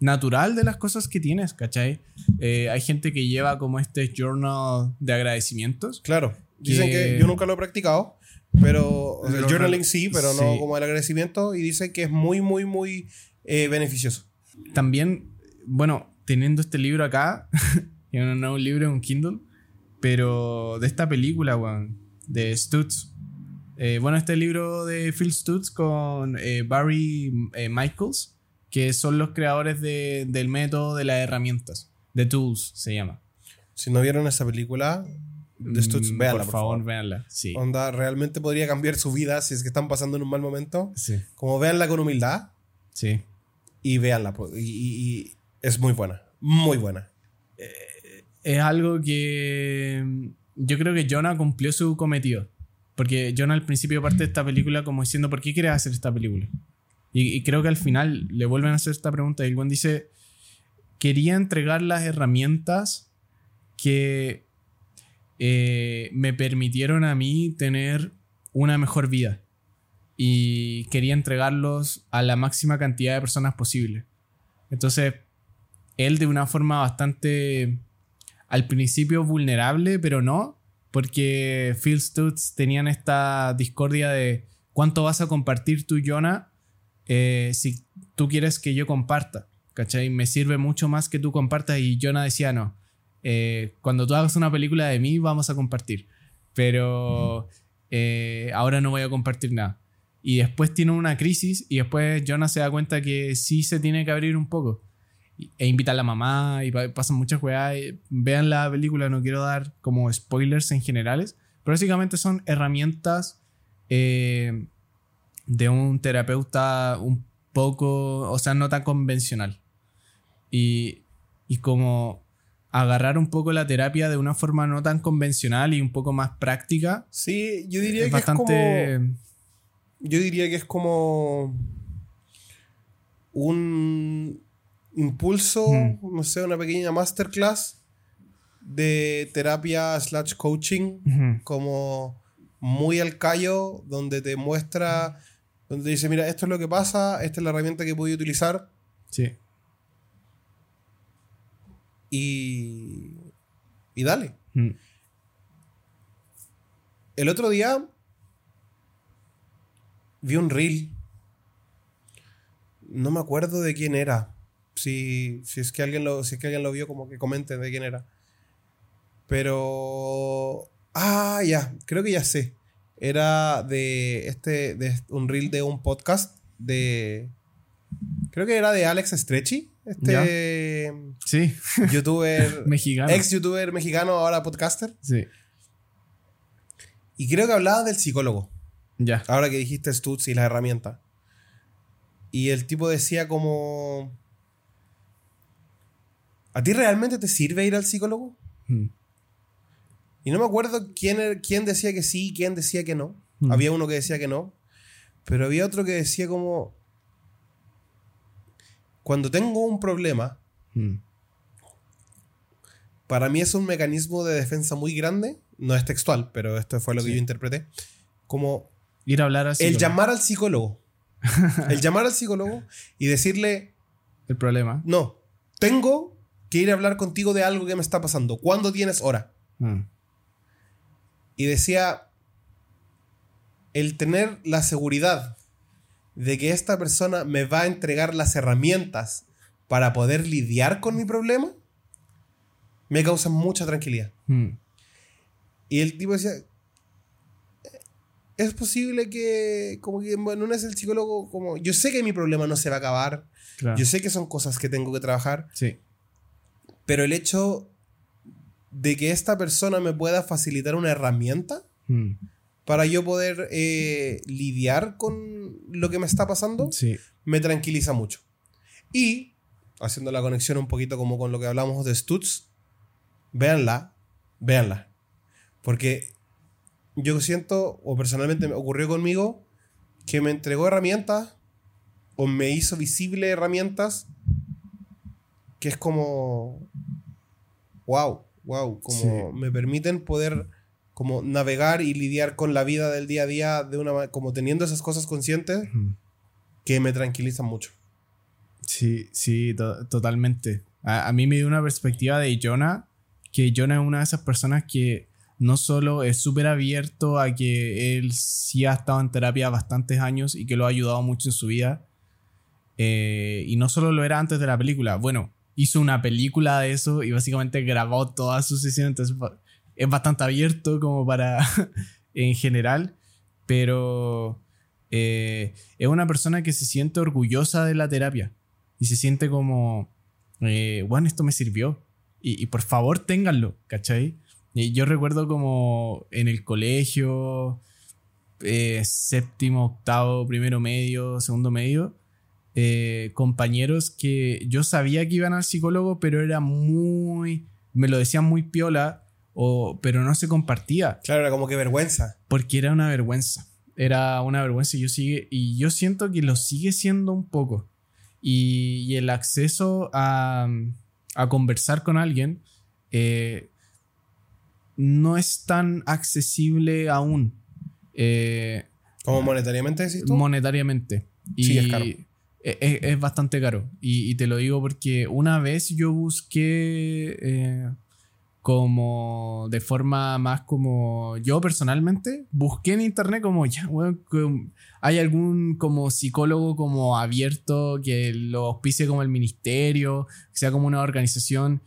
natural de las cosas que tienes, ¿cachai? Eh, hay gente que lleva como este journal de agradecimientos. Claro. Dicen Que- que yo nunca lo he practicado, pero o sea, el journaling sí, pero no como el agradecimiento y dicen que es muy, muy, muy eh, beneficioso. También, bueno, teniendo este libro acá, que no un libro, es un Kindle, pero de esta película, weón, de Stutz. Eh, bueno, este libro de Phil Stutz con eh, Barry eh, Michaels, que son los creadores de- del método de las herramientas, de Tools se llama. Si no vieron esa película de Stutz, Mm, véanla, por, por, favor, favor. véanla. Sí. Onda, realmente podría cambiar su vida si es que están pasando en un mal momento. Sí. Como véanla con humildad Sí. y véanla. po- Y, y- y es muy buena. Muy buena. es algo que mm, yo creo que Jonah cumplió su cometido. Porque Jonah al principio parte de esta película como diciendo, ¿por qué quieres hacer esta película? Y, creo que al final le vuelven a hacer esta pregunta y el buen dice, quería entregar las herramientas que eh, me permitieron a mí tener una mejor vida. Y quería entregarlos a la máxima cantidad de personas posible. Entonces, él de una forma bastante al principio vulnerable, pero no, porque Phil Stutz tenían esta discordia de cuánto vas a compartir tú, Jonah, eh, si tú quieres que yo comparta. ¿Cachai? Me sirve mucho más que tú compartas y Jonah decía no. Eh, cuando tú hagas una película de mí, vamos a compartir. Pero eh, ahora no voy a compartir nada. Y después tiene una crisis y después Jonah se da cuenta que sí se tiene que abrir un poco. E invita a la mamá y pasan muchas weas. Vean la película, no quiero dar como spoilers en generales. Pero básicamente son herramientas eh, de un terapeuta un poco, o sea, no tan convencional. Y, y como agarrar un poco la terapia de una forma no tan convencional y un poco más práctica. Sí, yo diría que es como. Yo diría que es como. Un impulso, no sé, una pequeña masterclass de terapia slash coaching, como muy al callo, donde te muestra, donde te dice, mira, esto es lo que pasa, esta es la herramienta que puedo utilizar. Sí. Y, y dale. Mm. El otro día vi un reel. No me acuerdo de quién era. Si, si, es que alguien lo, si es que alguien lo vio, como que comente de quién era. Pero. Ah, ya. Creo que ya sé. Era de este. De un reel de un podcast de. Creo que era de Alex Stretchy. Este. Sí. Youtuber. mexicano. Ex youtuber mexicano, ahora podcaster. Sí. Y creo que hablaba del psicólogo. Ya. Ahora que dijiste Stutz y la herramienta. Y el tipo decía como. ¿A ti realmente te sirve ir al psicólogo? Hmm. Y no me acuerdo quién, er, quién decía que sí y quién decía que no. Hmm. Había uno que decía que no. Pero había otro que decía como cuando tengo un problema, hmm. para mí es un mecanismo de defensa muy grande, no es textual, pero esto fue lo que yo interpreté, como ir a hablar al El llamar al psicólogo. el llamar al psicólogo y decirle... El problema. No, tengo que ir a hablar contigo de algo que me está pasando. ¿Cuándo tienes hora? Hmm. Y decía, el tener la seguridad de que esta persona me va a entregar las herramientas para poder lidiar con mi problema, me causa mucha tranquilidad. Hmm. Y el tipo decía, es posible que, como que, bueno, no es el psicólogo, como, yo sé que mi problema no se va a acabar, yo sé que son cosas que tengo que trabajar, sí. pero el hecho de que esta persona me pueda facilitar una herramienta, hmm para yo poder eh, lidiar con lo que me está pasando, me tranquiliza mucho. Y, haciendo la conexión un poquito como con lo que hablamos de Stutz, véanla, véanla. Porque yo siento, o personalmente me ocurrió conmigo, que me entregó herramientas, o me hizo visible herramientas, que es como, wow, wow, como me permiten poder como navegar y lidiar con la vida del día a día de una como teniendo esas cosas conscientes que me tranquilizan mucho. Sí, sí, totalmente. A, mí me dio una perspectiva de Jonah, que Jonah es una de esas personas que no solo es súper abierto a que él sí ha estado en terapia bastantes años y que lo ha ayudado mucho en su vida, eh, y no solo lo era antes de la película, bueno, hizo una película de eso y básicamente grabó toda su sesión, entonces es bastante abierto como para en general, pero eh, es una persona que se siente orgullosa de la terapia y se siente como, eh, bueno, esto me sirvió y, por favor ténganlo, ¿cachai? Y yo recuerdo como en el colegio, eh, séptimo, octavo, primero medio, segundo medio, compañeros que yo sabía que iban al psicólogo, pero era muy, me lo decían muy piola pero no se compartía. Claro, era como que vergüenza. Porque era una vergüenza. Era una vergüenza y yo, sigue, y yo siento que lo sigue siendo un poco. Y, el acceso a, conversar con alguien eh, no es tan accesible aún. Eh, ¿Como monetariamente decís tú? Monetariamente. Y sí, es caro. E, es, bastante caro. Y, te lo digo porque una vez yo busqué eh, como de forma más como yo personalmente busqué en internet como ya, como- hay algún como psicólogo como abierto que lo auspicie como el ministerio, que sea como una organización.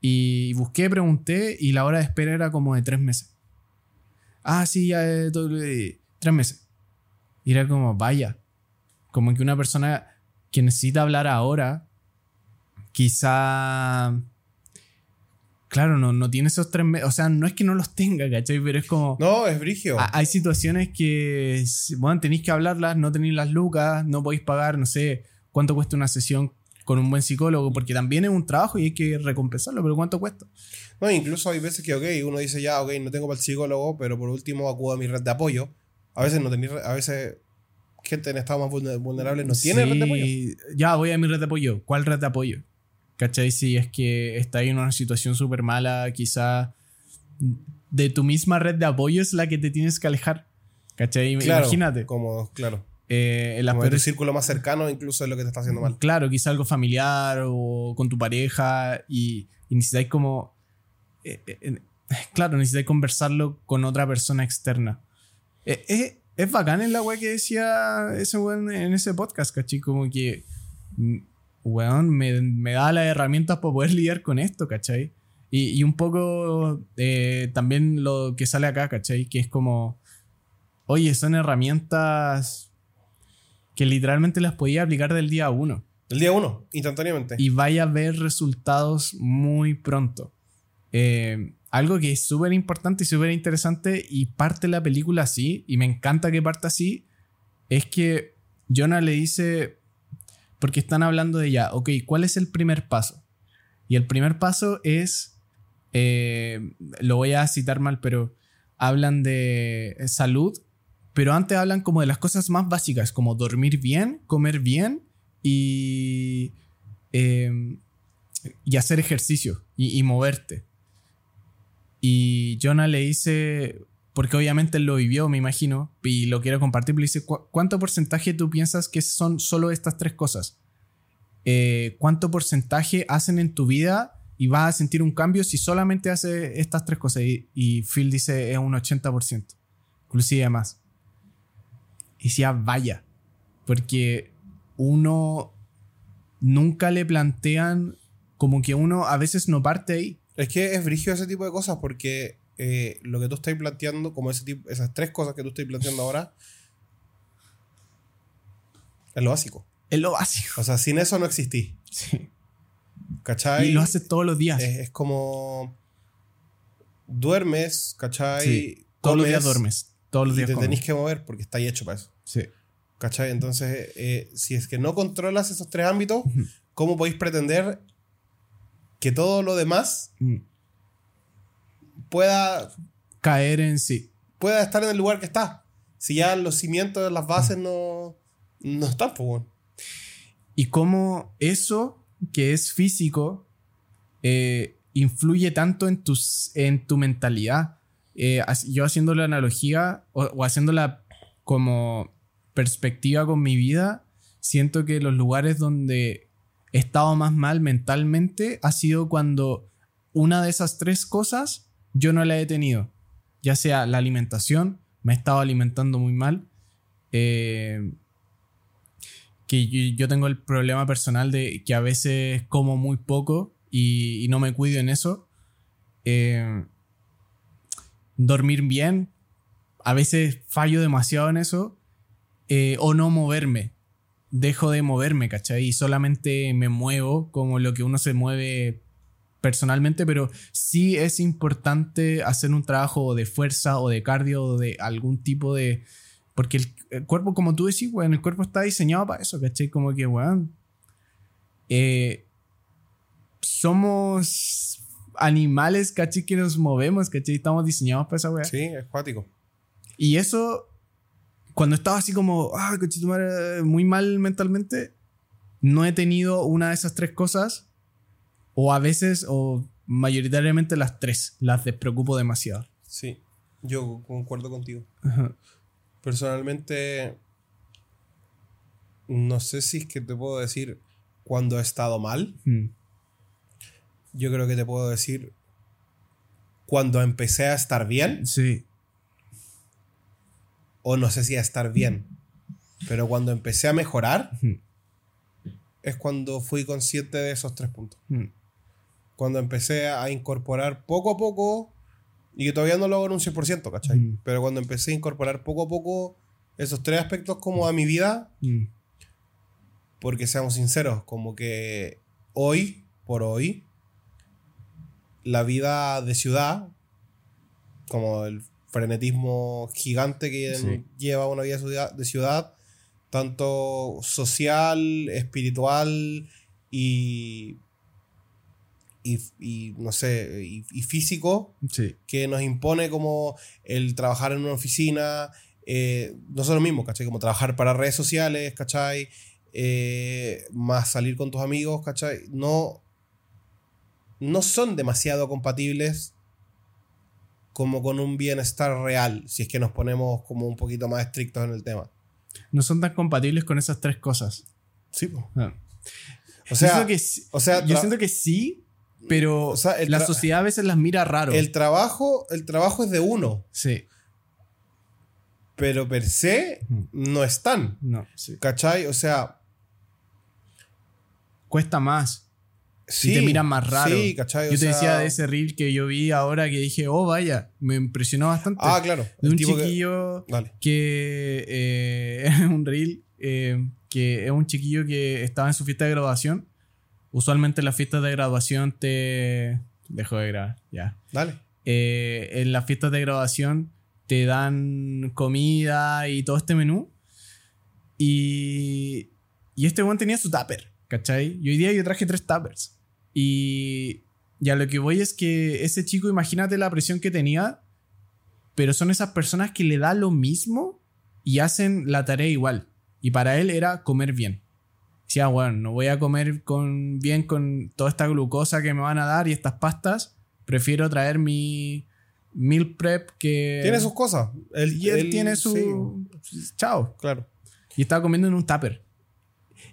Y busqué, pregunté y la hora de espera era como de tres meses. Ah, sí, ya eh, eh, tres meses. Y era como, vaya, como que una persona que necesita hablar ahora, quizá, claro, no, no tiene esos tres meses, o sea, no es que no los tenga, ¿cachai? Pero es como, No, es brigio. ha- hay situaciones que, bueno, tenéis que hablarlas, no tenéis las lucas, no podéis pagar, no sé, cuánto cuesta una sesión con un buen psicólogo, porque también es un trabajo y hay que recompensarlo, pero ¿cuánto cuesta? No, incluso hay veces que, ok, uno dice ya, ok, no tengo para el psicólogo, pero por último acudo a mi red de apoyo. A veces no tenéis, a veces gente en estado más vulner- vulnerable no tiene red de apoyo. Sí, Ya, voy a mi red de apoyo. ¿Cuál red de apoyo? ¿Cachai? Si es que está ahí en una situación súper mala, quizá de tu misma red de apoyo es la que te tienes que alejar. ¿Cachai? Claro, Imagínate. Como, claro. eh, en Como tu peores- círculo más cercano incluso es lo que te está haciendo mal. Claro, quizá algo familiar o con tu pareja y, y necesitáis como... eh, eh, claro, necesitáis conversarlo con otra persona externa. Eh, eh, es bacán en la weá que decía ese weón en ese podcast, ¿cachai? Como que, mm, weón, me, me da las herramientas para poder lidiar con esto, ¿cachai? Y, y un poco eh, también lo que sale acá, ¿cachai? Que es como, oye, son herramientas que literalmente las podía aplicar del día uno El día uno, instantáneamente. y vaya a ver resultados muy pronto. Eh, algo que es súper importante y súper interesante y parte la película así, y me encanta que parta así, es que Jonah le dice, porque están hablando de ya, ok, ¿cuál es el primer paso? Y el primer paso es, eh, lo voy a citar mal, pero hablan de salud, pero antes hablan como de las cosas más básicas, como dormir bien, comer bien y, eh, y hacer ejercicio y moverte. Y Jonah le dice, porque obviamente él lo vivió, me imagino, y lo quiero compartir, le dice, "¿Cu- ¿cuánto porcentaje tú piensas que son solo estas tres cosas? Eh, ¿Cuánto porcentaje hacen en tu vida y vas a sentir un cambio si solamente haces estas tres cosas? Y, y Phil dice, es un 80%, inclusive más. Y decía, vaya, porque uno nunca le plantean como que uno a veces no parte ahí. Es que es brigio ese tipo de cosas porque eh, lo que tú estás planteando, como ese tipo, esas tres cosas que tú estás planteando ahora, es lo básico. Es lo básico. O sea, sin eso no existí. Sí. ¿Cachai? Y lo hace todos los días. es, es como duermes, ¿cachai? Sí. Todos los días duermes. Todos los y días te comes. tenés que mover porque está hecho para eso. Sí. ¿Cachai? Entonces, eh, si es que no controlas esos tres ámbitos. ¿cómo podéis pretender que todo lo demás Mm. pueda, Caer en sí. pueda estar en el lugar que está? Si ya los cimientos, las bases no, no están, pues bueno. Y cómo eso que es físico eh, influye tanto en, tus, en tu mentalidad. Eh, yo haciendo la analogía o, o haciéndola como perspectiva con mi vida, siento que los lugares donde he estado más mal mentalmente ha sido cuando una de esas tres cosas yo no la he tenido. Ya sea la alimentación, me he estado alimentando muy mal. eh, que yo, tengo el problema personal de que a veces como muy poco y, y no me cuido en eso. Eh, dormir bien, a veces fallo demasiado en eso. eh, o no moverme. Dejo de moverme, ¿cachai? Y solamente me muevo como lo que uno se mueve personalmente, pero sí es importante hacer un trabajo de fuerza o de cardio o de algún tipo de... Porque el, el cuerpo, como tú decís, weón, el cuerpo está diseñado para eso, ¿cachai? Como que, weón, eh, somos animales, ¿cachai? Que nos movemos, ¿cachai? Estamos diseñados para esa weá. Sí, es cuático. Y eso, cuando estaba así como, ah, muy mal mentalmente, no he tenido una de esas tres cosas, o a veces, o mayoritariamente las tres, las despreocupo demasiado. Sí, yo concuerdo contigo. Ajá. Personalmente, no sé si es que te puedo decir cuando he estado mal. Mm. Yo creo que te puedo decir cuando empecé a estar bien, Sí. O no sé si a estar bien, pero cuando empecé a mejorar, es cuando fui consciente de esos tres puntos. Mm. Cuando empecé a incorporar poco a poco, y que todavía no lo hago en un 100%, ¿cachai? Mm. Pero cuando empecé a incorporar poco a poco esos tres aspectos como a mi vida, porque seamos sinceros, como que hoy, por hoy, la vida de ciudad, como el frenetismo gigante que Sí. lleva una vida de ciudad, tanto social, espiritual y, y, y, no sé, y, y físico, Sí. que nos impone como el trabajar en una oficina, eh, no son lo mismo, ¿cachai? Como trabajar para redes sociales, ¿cachai? Eh, más salir con tus amigos, ¿cachai? No, no son demasiado compatibles como con un bienestar real, si es que nos ponemos como un poquito más estrictos en el tema. No son tan compatibles con esas tres cosas. Sí. O sea, yo siento que, sí- o sea, yo tra- siento que sí, pero O sea, la sociedad a veces las mira raro. el trabajo, el trabajo es de uno, Sí. pero per se no están, No, sí. ¿cachai? O sea, Cuesta más. Sí. y te miran más raro. Sí, ¿cachai? O Yo te sea- decía de ese reel que yo vi ahora que dije, oh, vaya, me impresionó bastante. Ah, claro. de un que- chiquillo Dale. que eh, es un reel eh, que es un chiquillo que estaba en su fiesta de graduación. Usualmente en las fiestas de graduación te... Dejo de grabar, ya. Dale. Eh, en las fiestas de graduación te dan comida y todo este menú. Y, y este one tenía su tupper, ¿cachai? Y hoy día yo traje tres tuppers. Y, y a lo que voy es que ese chico, imagínate la presión que tenía, pero son esas personas que le da lo mismo y hacen la tarea igual. Y para él era comer bien. Decía, bueno, no voy a comer con, bien con toda esta glucosa que me van a dar y estas pastas. Prefiero traer mi meal prep que... Tiene sus cosas. Él, Y él, él- tiene su... Chao. Claro. Y estaba comiendo en un tupper.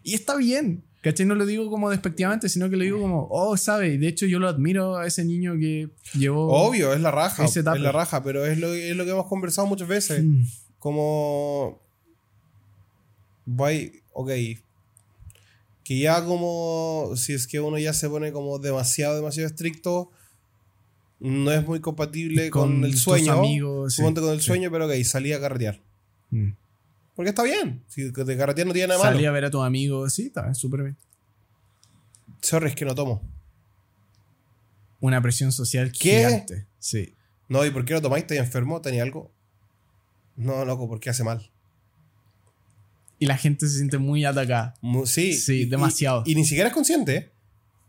Y está bien. ¿Cachai? No lo digo como despectivamente, sino que lo digo como, oh, sabe. Y de hecho yo lo admiro a ese niño que llevó... Obvio, es la raja. Ese Es la raja, pero es lo, es lo que hemos conversado muchas veces. Mm, Como. Voy. Ok. Que ya como. Si es que uno ya se pone como demasiado, demasiado estricto. No es muy compatible con, el sueño. amigos, sí, con el sí. sueño, pero ok, salí a carretear. mm. Porque está bien. Si de carretear no tiene nada malo. Salí a ver a tus amigos. Sí, está súper bien. Sorry, es que no tomo. Una presión social ¿Qué? gigante. Sí. No, ¿y por qué no tomáis? ¿Estás enfermo? ¿Tenía algo? No, loco, porque hace mal. Y la gente se siente muy atacada. Sí, Sí, y- demasiado. Y, y ni siquiera es consciente.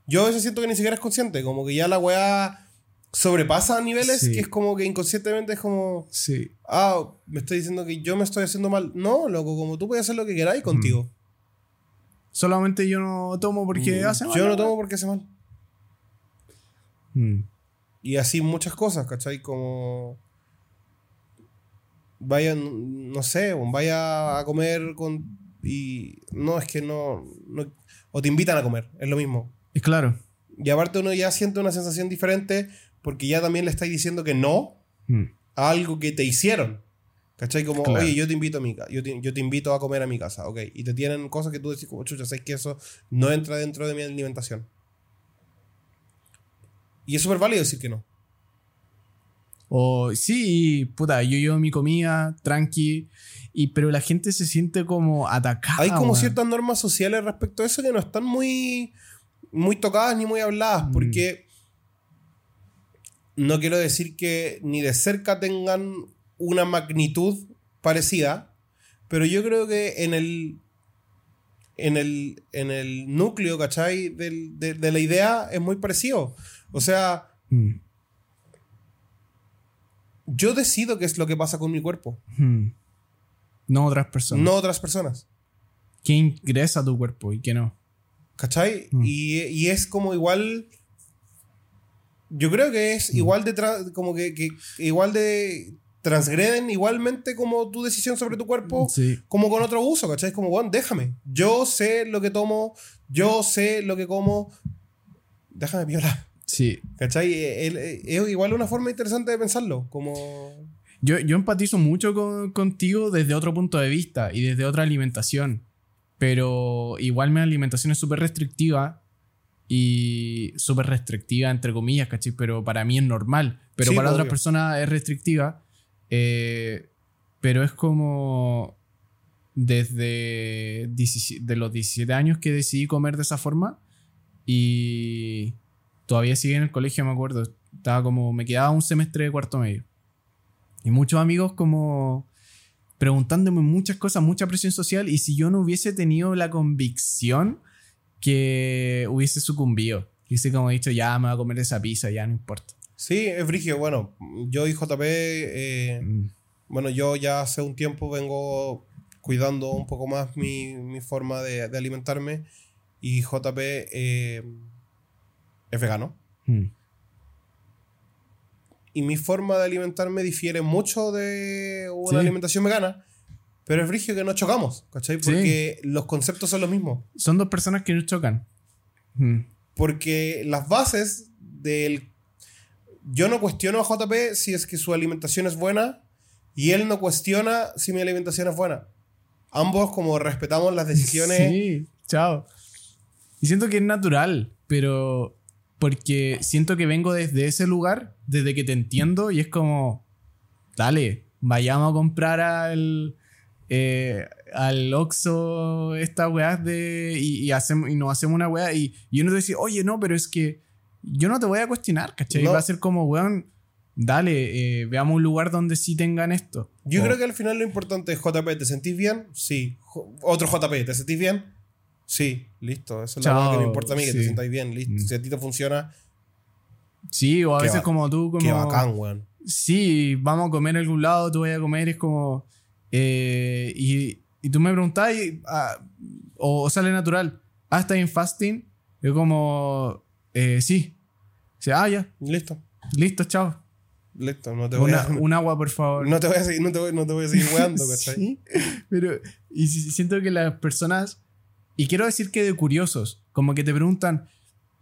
Yo a veces siento que ni siquiera es consciente. Como que ya la weá sobrepasa a niveles Sí. que es como que inconscientemente es como, Sí. ah, me estoy diciendo que yo me estoy haciendo mal. No, loco, como tú puedes hacer lo que queráis contigo. Solamente yo no tomo porque Mm, hace mal. Yo no tomo porque hace mal. Mm. Y así muchas cosas, ¿cachai? Como. Vayan, no sé, vaya a comer con. Y. No, es que no, no- O te invitan a comer, es lo mismo. Y claro. Y aparte uno ya siente una sensación diferente porque ya también le estáis diciendo que no Mm. a algo que te hicieron. ¿Cachai? Como, Claro. oye, yo te invito a mi casa, yo te, yo te invito a comer a mi casa, ok. Y te tienen cosas que tú decís como, chucha, sé que eso no entra dentro de mi alimentación. Y es súper válido decir que no. O sí, puta, yo llevo mi comida, tranqui. Y, pero la gente se siente como atacada. Hay como ciertas normas sociales respecto a eso que no están muy, muy tocadas ni muy habladas, Mm. porque no quiero decir que ni de cerca tengan una magnitud parecida, pero yo creo que en el, en el, en el núcleo, ¿cachai? Del- de, de la idea es muy parecido. O sea, Mm. yo decido qué es lo que pasa con mi cuerpo, Mm. No otras personas. no otras personas. ¿Qué ingresa a tu cuerpo y qué no? ¿Cachai? Mm. Y, y es como igual. Yo creo que es Mm. igual de. como que, que igual de. Transgreden igualmente como tu decisión sobre tu cuerpo, Sí. como con otro uso, ¿cachai? Es como, bueno, déjame. Yo sé lo que tomo, yo sé lo que como. Déjame violar. Sí. ¿Cachai? El- eh, Es igual una forma interesante de pensarlo. Como. Yo, yo empatizo mucho con- contigo desde otro punto de vista y desde otra alimentación. Pero igual mi alimentación es súper restrictiva y súper restrictiva entre comillas, ¿cachai? Pero para mí es normal. Pero Sí, para obvio. otras personas es restrictiva. Eh, pero es como desde 17 de los 17 años que decidí comer de esa forma y todavía sigue en el colegio, me acuerdo. Estaba como, me quedaba un semestre de cuarto medio. Y muchos amigos como preguntándome muchas cosas, mucha presión social y si yo no hubiese tenido la convicción que hubiese sucumbido. Hubiese como dicho, ya me voy a comer esa pizza, ya no importa. Sí, es frigio. Bueno, yo y JP. eh, Mm, Bueno, yo ya hace un tiempo vengo cuidando un poco más mi, mi forma de, de alimentarme y JP eh, es vegano. mm. Y mi forma de alimentarme difiere mucho de una Sí. alimentación vegana, pero es frigio que no chocamos, ¿cachai? Sí. Porque los conceptos son los mismos. Son dos personas que no chocan. Mm, Porque las bases del... Yo no cuestiono a JP si es que su alimentación es buena y él no cuestiona si mi alimentación es buena. Ambos como respetamos las decisiones. Sí, chao. Y siento que es natural, pero porque siento que vengo desde ese lugar, desde que te entiendo, y es como, dale, vayamos a comprar al, eh, al Oxxo estas weas de, y, y, hacemos, y nos hacemos una wea, y, y uno te dice, oye, no, pero es que yo no te voy a cuestionar, ¿cachai? No. Va a ser como, weón, dale, eh, veamos un lugar donde sí tengan esto. Yo O- creo que al final lo importante es JP, ¿te sentís bien? Sí. Otro JP, ¿te sentís bien? Sí, listo. Eso es cosa que me importa a mí, que te sí. sintáis bien, listo. Mm. Si a ti te funciona, Sí, o a veces como tú, como... qué bacán, weón. sí, vamos a comer a algún lado, tú vas a comer, es como... eh, y, y tú me preguntás, y, ah, o, o sale natural, ah, ¿estás en fasting? Es como, eh, sí. O sea, ah, ya, Listo, listo, chao. listo. No te voy Una- a, un agua, por favor. no te voy a seguir, no te voy, no te voy a seguir weando, ¿cachai? Sí, pero y si- siento que las personas, y quiero decir que de curiosos, como que te preguntan,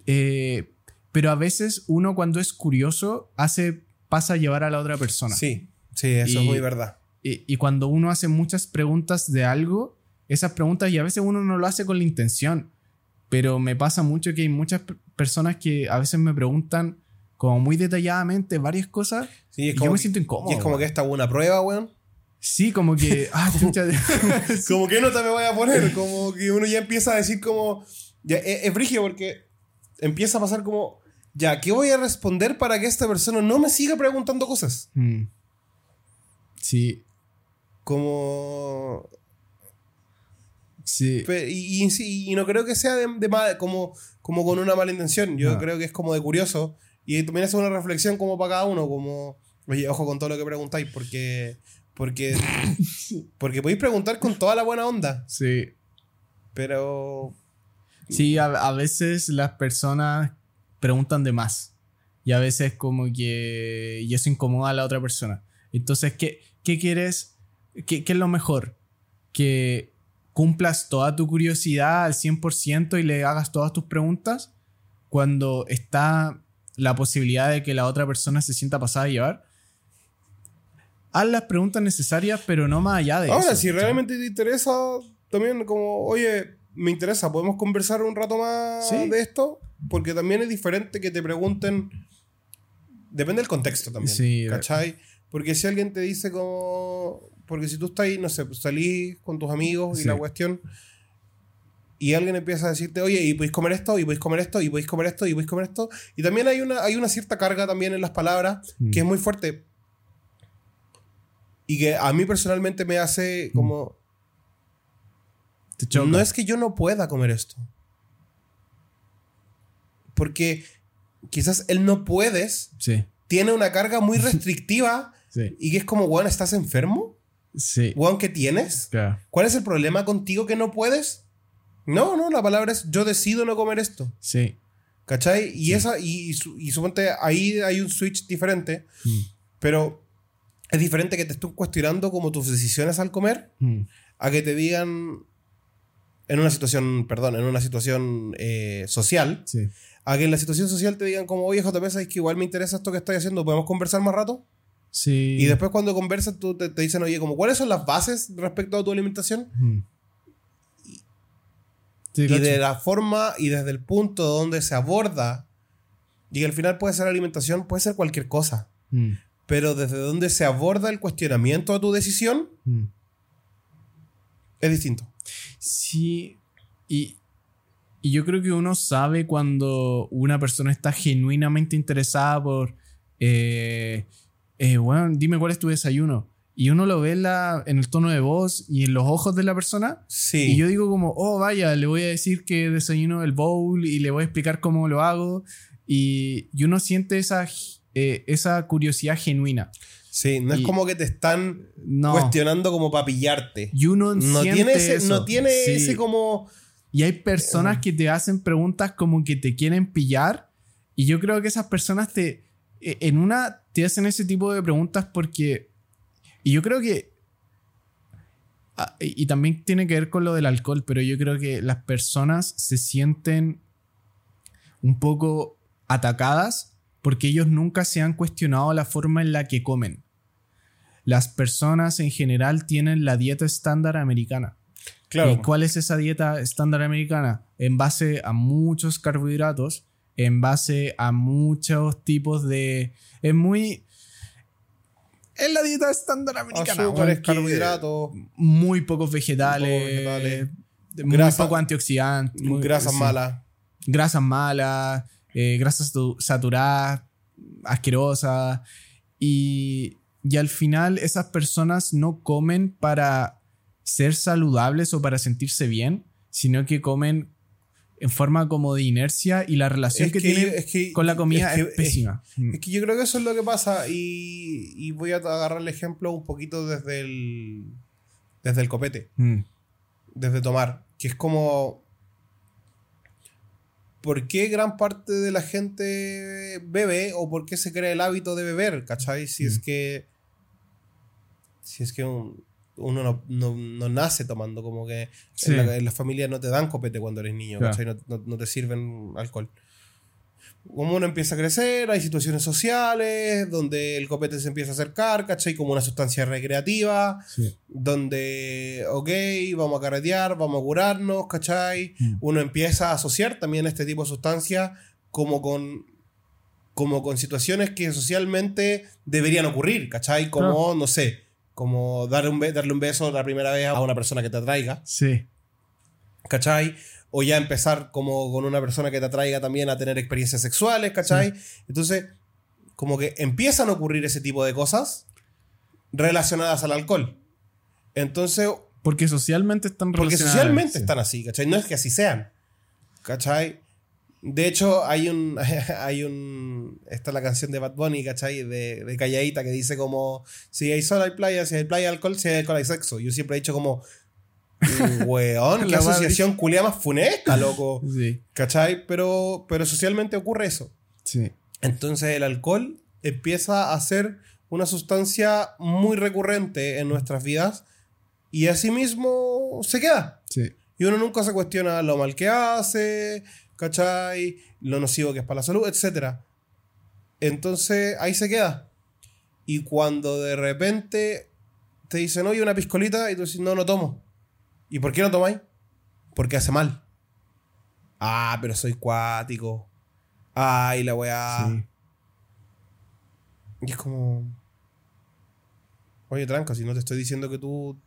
eh, pero a veces uno cuando es curioso hace, pasa a llevar a la otra persona. Sí, sí, eso Y- es muy verdad. Y, y cuando uno hace muchas preguntas de algo, esas preguntas, y a veces uno no lo hace con la intención, pero me pasa mucho que hay muchas pe- personas que a veces me preguntan como muy detalladamente varias cosas Sí, y es yo como, me que, siento incómodo. y es como que esta una prueba, weón. Sí, como que... Ah. Como que nota me voy a poner, como que uno ya empieza a decir como... Ya, es, es brígido porque empieza a pasar como... Ya, ¿qué voy a responder para que esta persona no me siga preguntando cosas? Mm. Sí, Como... sí. Pe- Y, y- y no creo que sea de, de mal- como, como con una mala intención. Yo Ah. creo que es como de curioso. Y también es una reflexión como para cada uno. Como, oye, ojo con todo lo que preguntáis. Porque, porque, porque podéis preguntar con toda la buena onda. Sí. Pero Sí, a, a veces las personas preguntan de más. Y a veces como que... Y eso incomoda a la otra persona. Entonces, ¿qué, qué quieres? ¿Qué, qué es lo mejor? Que cumplas toda tu curiosidad al 100% y le hagas todas tus preguntas cuando está la posibilidad de que la otra persona se sienta pasada a llevar. Haz las preguntas necesarias, pero no más allá de eso. ahora, si realmente te interesa, también como, oye, me interesa, ¿podemos conversar un rato más Sí. de esto? Porque también es diferente que te pregunten. Depende del contexto también. Sí, ¿Cachai? Porque si alguien te dice como. Porque si tú estás ahí, no sé, pues salís con tus amigos y Sí. la cuestión. Y alguien empieza a decirte, oye, y podéis comer esto, y podéis comer esto, y podéis comer esto, y podéis comer esto. Y también hay una, hay una cierta carga también en las palabras Mm. que es muy fuerte. Y que a mí personalmente me hace como. Te choca. No es que yo no pueda comer esto. Porque quizás el no puedes Sí, tiene una carga muy restrictiva sí, y que es como, weón, ¿estás enfermo? Sí. Weón, ¿qué tienes? ¿Cuál es el problema contigo que no puedes? No, no, la palabra es yo decido no comer esto. Sí. ¿Cachai? Y esa, y, y, su- y suponte ahí hay un switch diferente, Mm. pero es diferente que te estén cuestionando como tus decisiones al comer Mm. a que te digan en una situación, perdón, en una situación eh, social, Sí. a que en la situación social te digan como, oye, JP, ¿sabes que igual me interesa esto que estoy haciendo? ¿Podemos conversar más rato? Sí. Y después cuando conversas, tú te, te dicen, oye, como, ¿cuáles son las bases respecto a tu alimentación? Mm. Sí, y cacho. de la forma y desde el punto donde se aborda, y que al final puede ser alimentación, puede ser cualquier cosa, Mm. pero desde donde se aborda el cuestionamiento a tu decisión, Mm. es distinto. Sí, y, y yo creo que uno sabe cuando una persona está genuinamente interesada por, eh, eh, bueno, dime cuál es tu desayuno. Y uno lo ve en, la, en el tono de voz y en los ojos de la persona. Sí. Y yo digo como, oh, vaya, le voy a decir que desayuno el bowl y le voy a explicar cómo lo hago. Y, y uno siente esa, eh, esa curiosidad genuina. sí, no es y- como que te están No. cuestionando como para pillarte. Y uno No tiene, ese, eso. no tiene Sí. ese como... Y hay personas que te hacen preguntas como que te quieren pillar. Y yo creo que esas personas te. e- En una te hacen ese tipo de preguntas porque. Y yo creo que. ah, Y y también tiene que ver con lo del alcohol, pero yo creo que las personas se sienten un poco atacadas porque ellos nunca se han cuestionado la forma en la que comen. Las personas en general tienen la dieta estándar americana. Claro. ¿Y cuál es esa dieta estándar americana? En base a muchos carbohidratos, en base a muchos tipos de... Es muy... Es la dieta estándar americana. Carbohidratos, Muy pocos vegetales. Muy pocos vegetales. Muy Grasa- poco antioxidantes. grasas malas. Grasas malas, eh, grasas satu- saturadas, asquerosas. Y, y al final esas personas no comen para ser saludables o para sentirse bien, sino que comen en forma como de inercia y la relación Es que, que- tienen es que- con la comida es pésima. Mm. Es que yo creo que eso es lo que pasa y, y voy a agarrar el ejemplo un poquito desde el, desde el copete, Mm. desde tomar, que es como... ¿Por qué gran parte de la gente bebe o por qué se crea el hábito de beber? ¿Cachai? Si es Mm. que... Si es que un- uno no, no- no nace tomando, como que Sí. en, la, en la familia no te dan copete cuando eres niño, Claro. ¿cachai? No, no- no te sirven alcohol. Como uno empieza a crecer, hay situaciones sociales donde el copete se empieza a acercar, ¿cachai? Como una sustancia recreativa, Sí. donde, ok, vamos a carretear, vamos a curarnos, ¿cachai? Mm. Uno empieza a asociar también este tipo de sustancias como con, como con situaciones que socialmente deberían ocurrir, ¿cachai? Como, Claro. no sé, como darle un, darle un beso la primera vez a una persona que te atraiga, Sí. ¿cachai? O ya empezar como con una persona que te atraiga también a tener experiencias sexuales, ¿cachai? Entonces, como que empiezan a ocurrir ese tipo de cosas relacionadas al alcohol. Entonces, Porque socialmente están porque relacionadas, socialmente sí. están así, ¿cachai? No es que así sean, ¿cachai? De hecho, hay un, hay un, está la canción de Bad Bunny, ¿cachai? De, de Calladita que dice como, si hay sol hay playa, si hay playa hay alcohol, si hay alcohol hay sexo. Yo siempre he dicho como, weón, qué asociación culia más funesta, loco. Sí. ¿Cachai? Pero, pero socialmente ocurre eso. Sí. Entonces el alcohol empieza a ser una sustancia muy recurrente en nuestras vidas y asimismo se queda. Sí. Y uno nunca se cuestiona lo mal que hace, ¿cachai? Lo nocivo que es para la salud, etc. Entonces ahí se queda. Y cuando de repente te dicen, oye, una piscolita, y tú dices, no, no tomo. ¿Y por qué no tomáis? Porque hace mal. Ah, pero soy cuático. Ay, la weá. Sí. Y es como. Oye, tranca, si no te estoy diciendo que tú.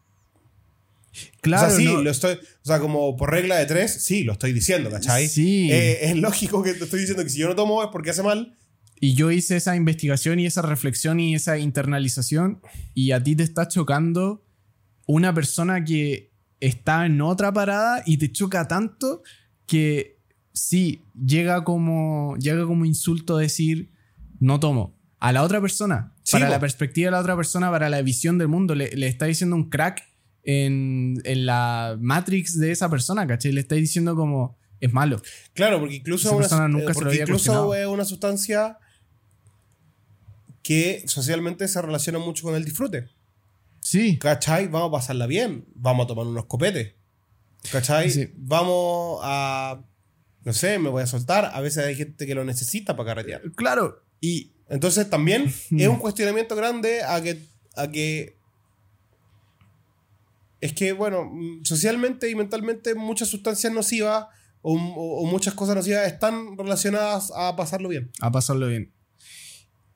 Claro, o sea, sí, no- lo estoy. O sea, como por regla de tres, sí, lo estoy diciendo, ¿cachai? Sí. Eh, es lógico que te estoy diciendo que si yo no tomo es porque hace mal. Y yo hice esa investigación y esa reflexión y esa internalización y a ti te está chocando una persona que está en otra parada y te choca tanto que sí, llega como, llega como insulto decir no tomo. A la otra persona, Sí, para la perspectiva de la otra persona, para la visión del mundo, le, le está diciendo un crack en, en la matrix de esa persona, ¿cachai? Le está diciendo como es malo. Claro, porque incluso, Esa una, persona nunca eh, se lo porque incluso es una sustancia que socialmente se relaciona mucho con el disfrute. Sí, ¿Cachai? Vamos a pasarla bien. Vamos a tomar unos copetes. ¿Cachai? Sí. Vamos a. No sé, me voy a soltar. A veces hay gente que lo necesita para carretear. Claro, y Entonces también es un cuestionamiento grande a que, a que. Es que, bueno, mm, socialmente y mentalmente muchas sustancias nocivas o, o- muchas cosas nocivas están relacionadas a pasarlo bien. a pasarlo bien.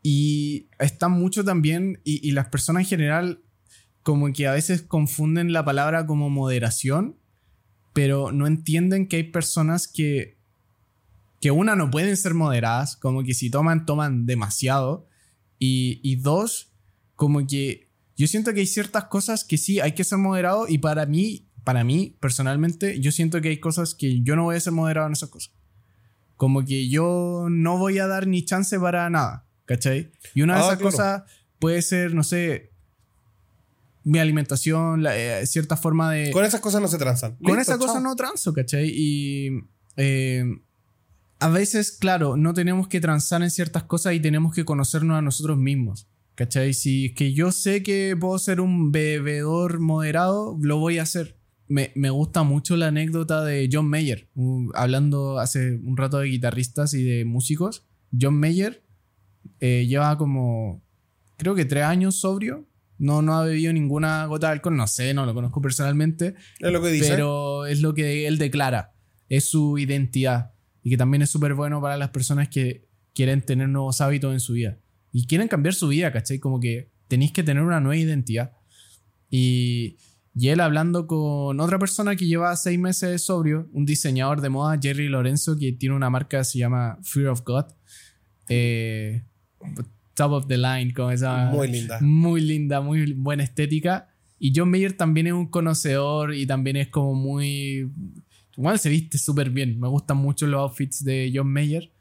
Y está mucho también, y, las personas en general, como que a veces confunden la palabra como moderación, pero no entienden que hay personas que, que una, no pueden ser moderadas, como que si toman, toman demasiado, y dos, como que yo siento que hay ciertas cosas que sí hay que ser moderado, y para mí, para mí, personalmente, yo siento que hay cosas que yo no voy a ser moderado en esas cosas. Como que yo no voy a dar ni chance para nada, ¿cachai? Y una de Ah, esas claro. cosas puede ser, no sé, mi alimentación, la- eh, cierta forma de... Con esas cosas no se transan. Con Listo, esa cosa chao. no transo, ¿cachai? Y eh, a veces, claro, no tenemos que transar en ciertas cosas y tenemos que conocernos a nosotros mismos, ¿cachai? Si es que yo sé que puedo ser un bebedor moderado, lo voy a hacer. Me, me gusta mucho la anécdota de John Mayer, uh, hablando hace un rato de guitarristas y de músicos. John Mayer eh, lleva como, creo que tres años sobrio. No, no ha bebido ninguna gota de alcohol, no sé, no lo conozco personalmente, Es lo que dice. pero es lo que él declara, es su identidad y que también es súper bueno para las personas que quieren tener nuevos hábitos en su vida y quieren cambiar su vida, ¿cachai? Como que tenéis que tener una nueva identidad. Y, y él hablando con otra persona que lleva seis meses sobrio, un diseñador de moda, Jerry Lorenzo, que tiene una marca que se llama Fear of God. eh, top of the line, como esa Muy linda. muy linda, muy buena estética. Y John Mayer también es un conocedor y también es como muy... Igual se viste súper bien. Me gustan mucho los outfits de John Mayer.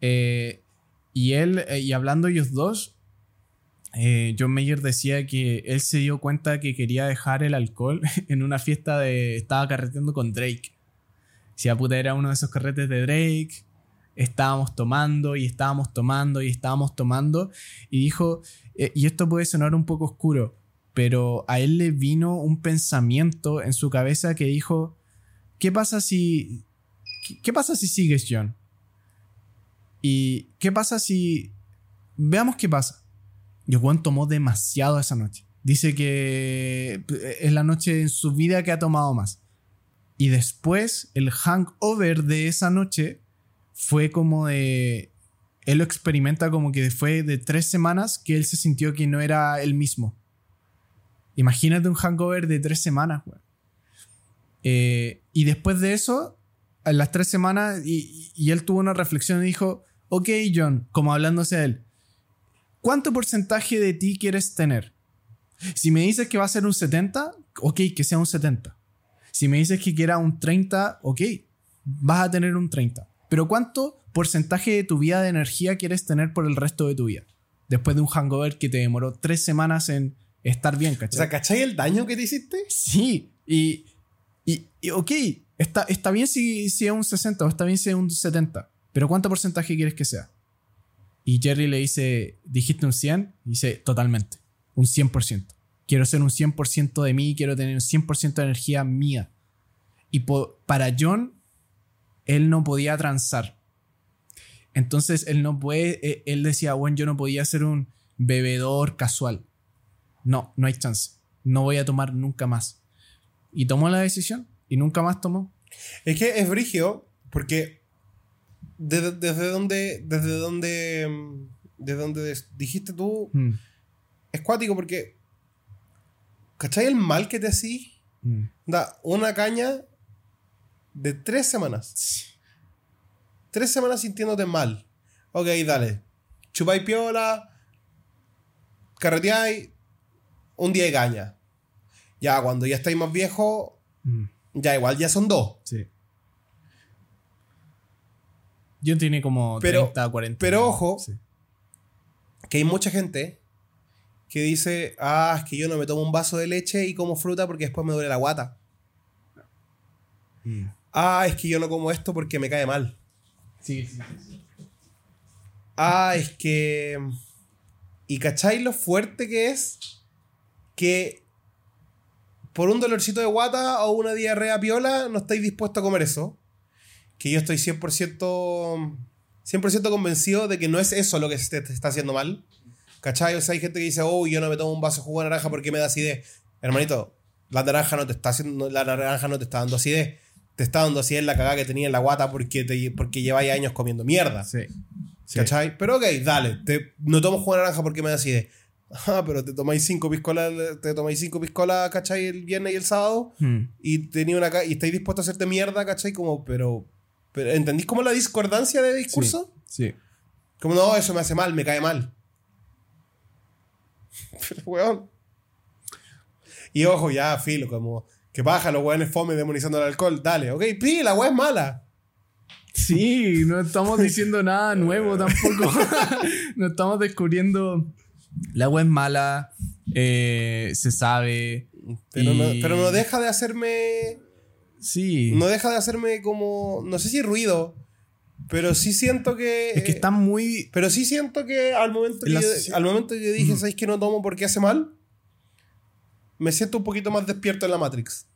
Eh, y él, eh, y hablando ellos dos, eh, John Mayer decía que él se dio cuenta que quería dejar el alcohol en una fiesta de... Estaba carreteando con Drake. Si a puta era uno de esos carretes de Drake. Estábamos tomando y estábamos tomando y estábamos tomando. Y dijo, eh, y esto puede sonar un poco oscuro, pero a él le vino un pensamiento en su cabeza que dijo, ¿qué pasa si... ¿Qué, qué pasa si sigues, John? ¿Y qué pasa si... Veamos qué pasa. Y el Juan tomó demasiado esa noche. Dice que eh, es la noche en su vida que ha tomado más. Y después el hangover de esa noche fue como de... Él lo experimenta como que fue de tres semanas que él se sintió que no era él mismo. Imagínate un hangover de tres semanas, güey. Eh, y después de eso, a las tres semanas, y, y él tuvo una reflexión y dijo, ok, John, como hablándose a él, ¿cuánto porcentaje de ti quieres tener? Si me dices que va a ser un 70, ok, que sea un 70. Si me dices que quiera un 30, ok, vas a tener un 30. Pero ¿cuánto porcentaje de tu vida de energía quieres tener por el resto de tu vida? Después de un hangover que te demoró tres semanas en estar bien, O ¿cachai? sea, ¿cachai el daño que te hiciste? Sí, y, y, y ok, está, está bien si, si es un 60 o está bien si es un 70, pero ¿cuánto porcentaje quieres que sea? Y Jerry le dice, ¿dijiste un 100? Y dice, totalmente, un 100%. Quiero ser un 100% de mí, quiero tener un 100% de energía mía. Y para John, él no podía transar. Entonces él no puede, eh, él decía, bueno, yo no podía ser un bebedor casual. No, no hay chance. No voy a tomar nunca más. Y tomó la decisión y nunca más tomó. Es que es brigio porque desde, desde donde desde donde desde donde dijiste tú Mm, es cuático porque ¿cachai el mal que te hacís? mm. Da una caña de tres semanas. Tres semanas sintiéndote mal. Ok, dale. Chupáis piola, carreteáis, un día de caña. Ya cuando ya estáis más viejos, Mm, ya igual ya son dos. sí. John tiene como Pero- 30, 40. pero ojo. Sí. que hay mucha gente que dice, ah, es que yo no me tomo un vaso de leche y como fruta porque después me duele la guata. Mm. Ah, es que yo no como esto porque me cae mal. Sí, sí, sí. Ah, es que... ¿Y cacháis lo fuerte que es? Que por un dolorcito de guata o una diarrea piola, no estáis dispuestos a comer eso. Que yo estoy 100%, 100 convencido de que no es eso lo que se te está haciendo mal. ¿Cachai? O sea, hay gente que dice, oh, yo no me tomo un vaso de jugo de naranja porque me da acidez. Hermanito, la naranja no te está haciendo, la naranja no te está dando acidez. Te está dando acidez la cagada que tenía en la guata porque, te, porque lleváis años comiendo mierda. Sí. sí. ¿Cachai? Pero ok, dale. Te, no tomo jugo de naranja porque me da acidez. Ah, pero te tomáis cinco piscolas, te tomáis cinco piscolas, ¿cachai? El viernes y el sábado. Hmm. Y tenía una y estáis dispuestos a hacerte mierda, ¿cachai? Como, pero, pero ¿entendís como la discordancia de discurso? Sí. Como, no, eso me hace mal, me cae mal. Pero, weón. Y ojo, ya, filo, como, que baja los weones fome demonizando el alcohol. Dale, ok, pi, la weá es mala. Sí, no estamos diciendo nada nuevo tampoco. no estamos descubriendo. La web es mala, eh, se sabe. Pero, no, pero no deja de hacerme. Sí. No deja de hacerme como. No sé si ruido. Pero sí siento que. es que está muy. Pero sí siento que al momento que, yo, al momento que yo dije, ¿sabéis que no tomo porque hace mal? Me siento un poquito más despierto en la Matrix.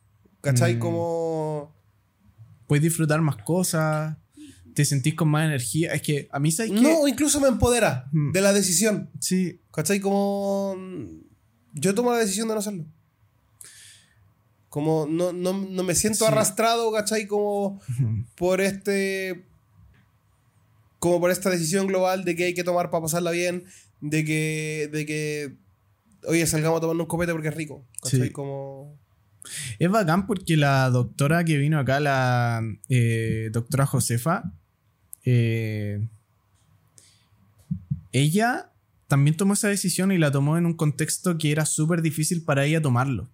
¿Cachai? Mm. Como. Puedes disfrutar más cosas. Te sentís con más energía. Es que a mí, ¿sabes? No, incluso me empodera Mm. de la decisión. Sí. ¿Cachai? Como. Yo tomo la decisión de no hacerlo. Como no, no, no me siento Sí. arrastrado, ¿cachai? Como por este. Como por esta decisión global de que hay que tomar para pasarla bien. De que. De que. Oye, salgamos a tomar un copete porque es rico. ¿Cachai? Sí. Como. Es bacán porque la doctora que vino acá, la eh, doctora Josefa, eh, ella también tomó esa decisión y la tomó en un contexto que era súper difícil para ella tomarlo.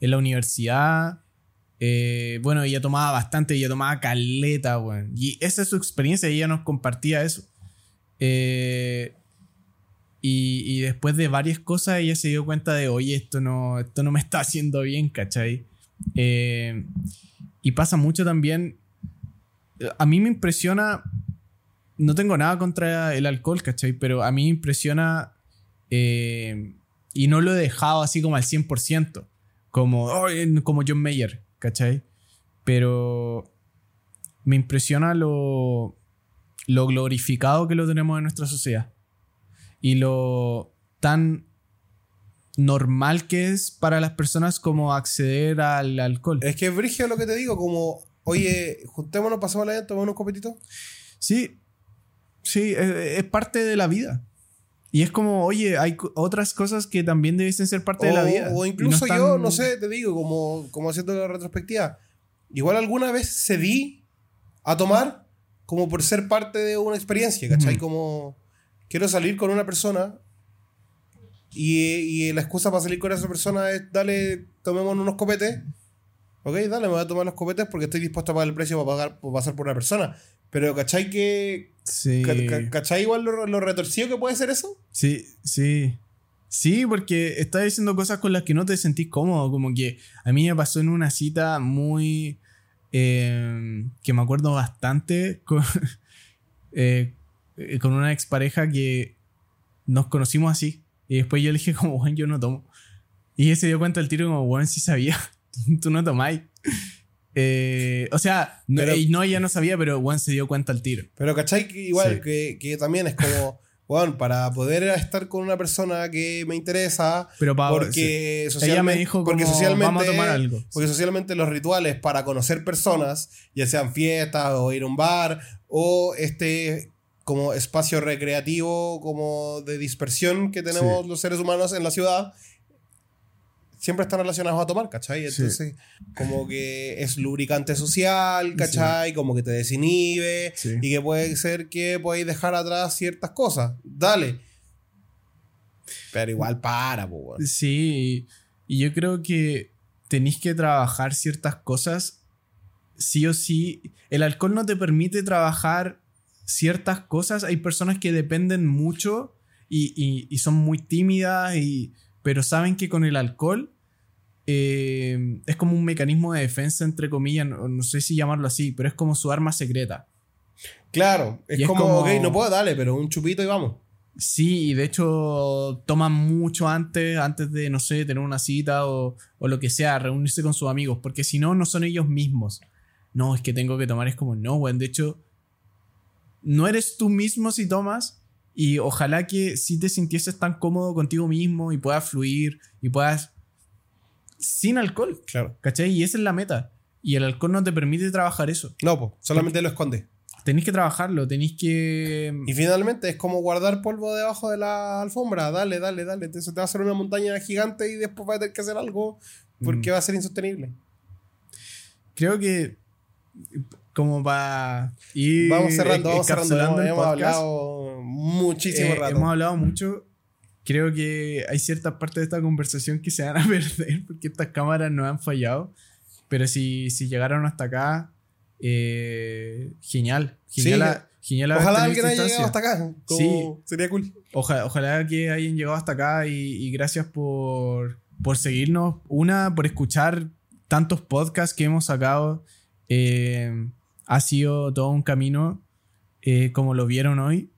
En la universidad, eh, bueno, ella tomaba bastante, ella tomaba caleta, weón. Y esa es su experiencia, ella nos compartía eso. Eh, y, y después de varias cosas, ella se dio cuenta de, oye, esto no, esto no me está haciendo bien, ¿cachai? Eh, y pasa mucho también. A mí me impresiona. No tengo nada contra el alcohol, ¿cachai? Pero a mí me impresiona. eh, y no lo he dejado así como al 100%. Como, "Oh, eh", como John Mayer, ¿cachai? Pero me impresiona lo, lo glorificado que lo tenemos en nuestra sociedad. Y lo tan normal que es para las personas como acceder al alcohol. Es que es brigio lo que te digo, como, oye, juntémonos, pasamos la tomamos unos copetitos. Sí, sí, es, es parte de la vida. Y es como, oye, hay otras cosas que también debiesen ser parte de la O- vida. O incluso están- yo, no sé, te digo, como, como haciendo la retrospectiva. Igual alguna vez cedí a tomar como por ser parte de una experiencia, ¿cachai? Ujú. Como quiero salir con una persona y, y la excusa para salir con esa persona es dale, tomemos unos copetes. Ok, dale, me voy a tomar los copetes porque estoy dispuesto a pagar el precio para, pagar, para pasar por una persona. Pero ¿cachai que... Sí, ca- ca- ¿Cachai igual lo, lo retorcido que puede ser eso? sí, sí. Sí, porque estás diciendo cosas con las que no te sentís cómodo. Como que a mí me pasó en una cita muy. eh, que me acuerdo bastante con, eh, con una expareja que nos conocimos así. Y después yo le dije, como, bueno, yo no tomo. Y ella se dio cuenta del tiro, como, bueno, sí sabía. Tú no tomáis. Eh, o sea, no, Pero- no, ella no sabía, pero Juan se dio cuenta al tiro. Pero ¿cachai? Igual Sí. que, que también es como, bueno, para poder estar con una persona que me interesa, Pero para porque socialmente, ella me dijo porque como, socialmente, vamos a tomar algo. Porque socialmente los rituales para conocer personas, ya sean fiestas o ir a un bar, o este como espacio recreativo, como de dispersión que tenemos los seres humanos en la ciudad, siempre están relacionados a tomar, ¿cachai? Sí. Entonces, como que es lubricante social, ¿cachai? Como que te desinhibe Sí. y que puede ser que podáis dejar atrás ciertas cosas. Dale. Pero igual para, pues. Sí, y yo creo que tenéis que trabajar ciertas cosas sí o sí. El alcohol no te permite trabajar ciertas cosas. Hay personas que dependen mucho y, y- y son muy tímidas, y, pero saben que con el alcohol eh, es como un mecanismo de defensa, entre comillas, no, no sé si llamarlo así, pero es como su arma secreta. Claro, es, Y es como, como- ok, no puedo, dale, pero un chupito y vamos. Sí, y de hecho toman mucho antes, antes de, no sé, tener una cita o, o lo que sea, reunirse con sus amigos, porque si no, no son ellos mismos. No, es que tengo que tomar, es como, no, weón, de hecho, no eres tú mismo si tomas y ojalá que si te sintieses tan cómodo contigo mismo y puedas fluir y puedas sin alcohol, Claro. ¿cachai? Y esa es la meta. Y el alcohol no te permite trabajar eso. No, pues, solamente lo esconde. Tenéis que trabajarlo, tenéis que... Y finalmente es como guardar polvo debajo de la alfombra. Dale, dale, dale. Entonces te va a hacer una montaña gigante y después va a tener que hacer algo porque Mm. va a ser insostenible. Creo que como para ir Vamos cerrando, vamos cerrando. Hemos, hablado muchísimo eh, rato. hemos hablado mucho. Creo que hay ciertas partes de esta conversación que se van a perder porque estas cámaras no han fallado. Pero si, si llegaron hasta acá, eh, genial. Genial, Sí, genial haber Ojalá alguien haya llegado hasta acá. Sí. Sería cool. Oja- ojalá que hayan llegado hasta acá y, y gracias por, por seguirnos. Una, por escuchar tantos podcasts que hemos sacado. Eh, ha sido todo un camino, eh, como lo vieron hoy.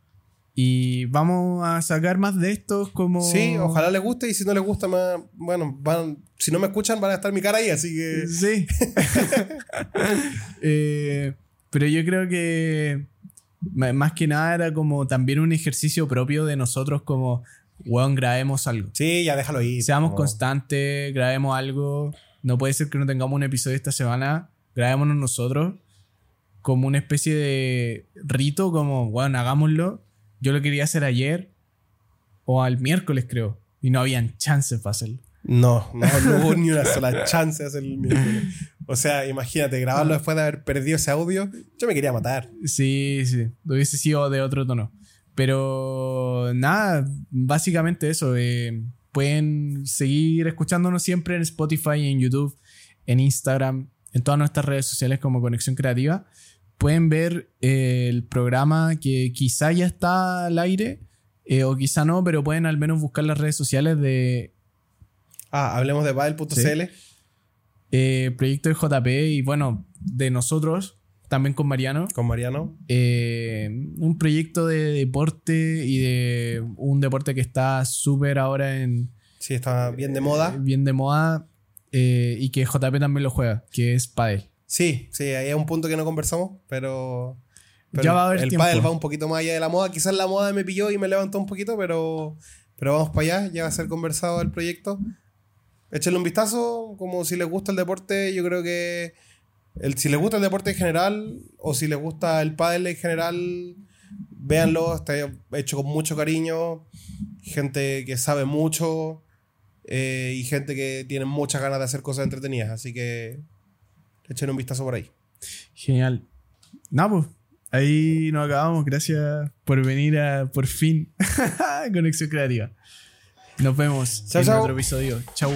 Y vamos a sacar más de estos como... Sí, ojalá les guste y si no les gusta, más, bueno, van, si no me escuchan van a estar mi cara ahí, así que... Sí. Eh, pero yo creo que más que nada era como también un ejercicio propio de nosotros como, weón, grabemos algo. Sí, ya déjalo ahí. Seamos como- constantes, grabemos algo. No puede ser que no tengamos un episodio esta semana. Grabémonos nosotros como una especie de rito, como, bueno, hagámoslo. Yo lo quería hacer ayer o al miércoles, creo. Y no habían chances para hacerlo. No, no, no hubo ni una sola chance de hacer el miércoles. O sea, imagínate, grabarlo después de haber perdido ese audio. Yo me quería matar. Sí, sí. Hubiese sido de otro tono. Pero nada, básicamente eso. eh, pueden seguir escuchándonos siempre en Spotify, en YouTube, en Instagram, en todas nuestras redes sociales como Conexión Creativa. Pueden ver eh, el programa que quizá ya está al aire eh, o quizá no, pero pueden al menos buscar las redes sociales de Ah, hablemos de Badel.cl. eh, Proyecto de JP y bueno, de nosotros, también con Mariano. con Mariano. un proyecto de deporte y de un deporte que está súper ahora en Sí, está bien de moda. bien de moda y que JP también lo juega, que es pádel. Sí, sí, ahí es un punto que no conversamos, pero. pero Ya va a haber El tiempo. pádel va un poquito más allá de la moda. Quizás la moda me pilló y me levantó un poquito, pero, pero vamos para allá. Ya va a ser conversado el proyecto. Échenle un vistazo. Como si les gusta el deporte, yo creo que. El, si les gusta el deporte en general, o si les gusta el pádel en general, véanlo. Está hecho con mucho cariño. Gente que sabe mucho. eh, y gente que tiene muchas ganas de hacer cosas entretenidas. Así que echen un vistazo por ahí. Genial. Nada, pues. Ahí nos acabamos. Gracias por venir a por fin Conexión Creativa. Nos vemos en otro episodio. Chau.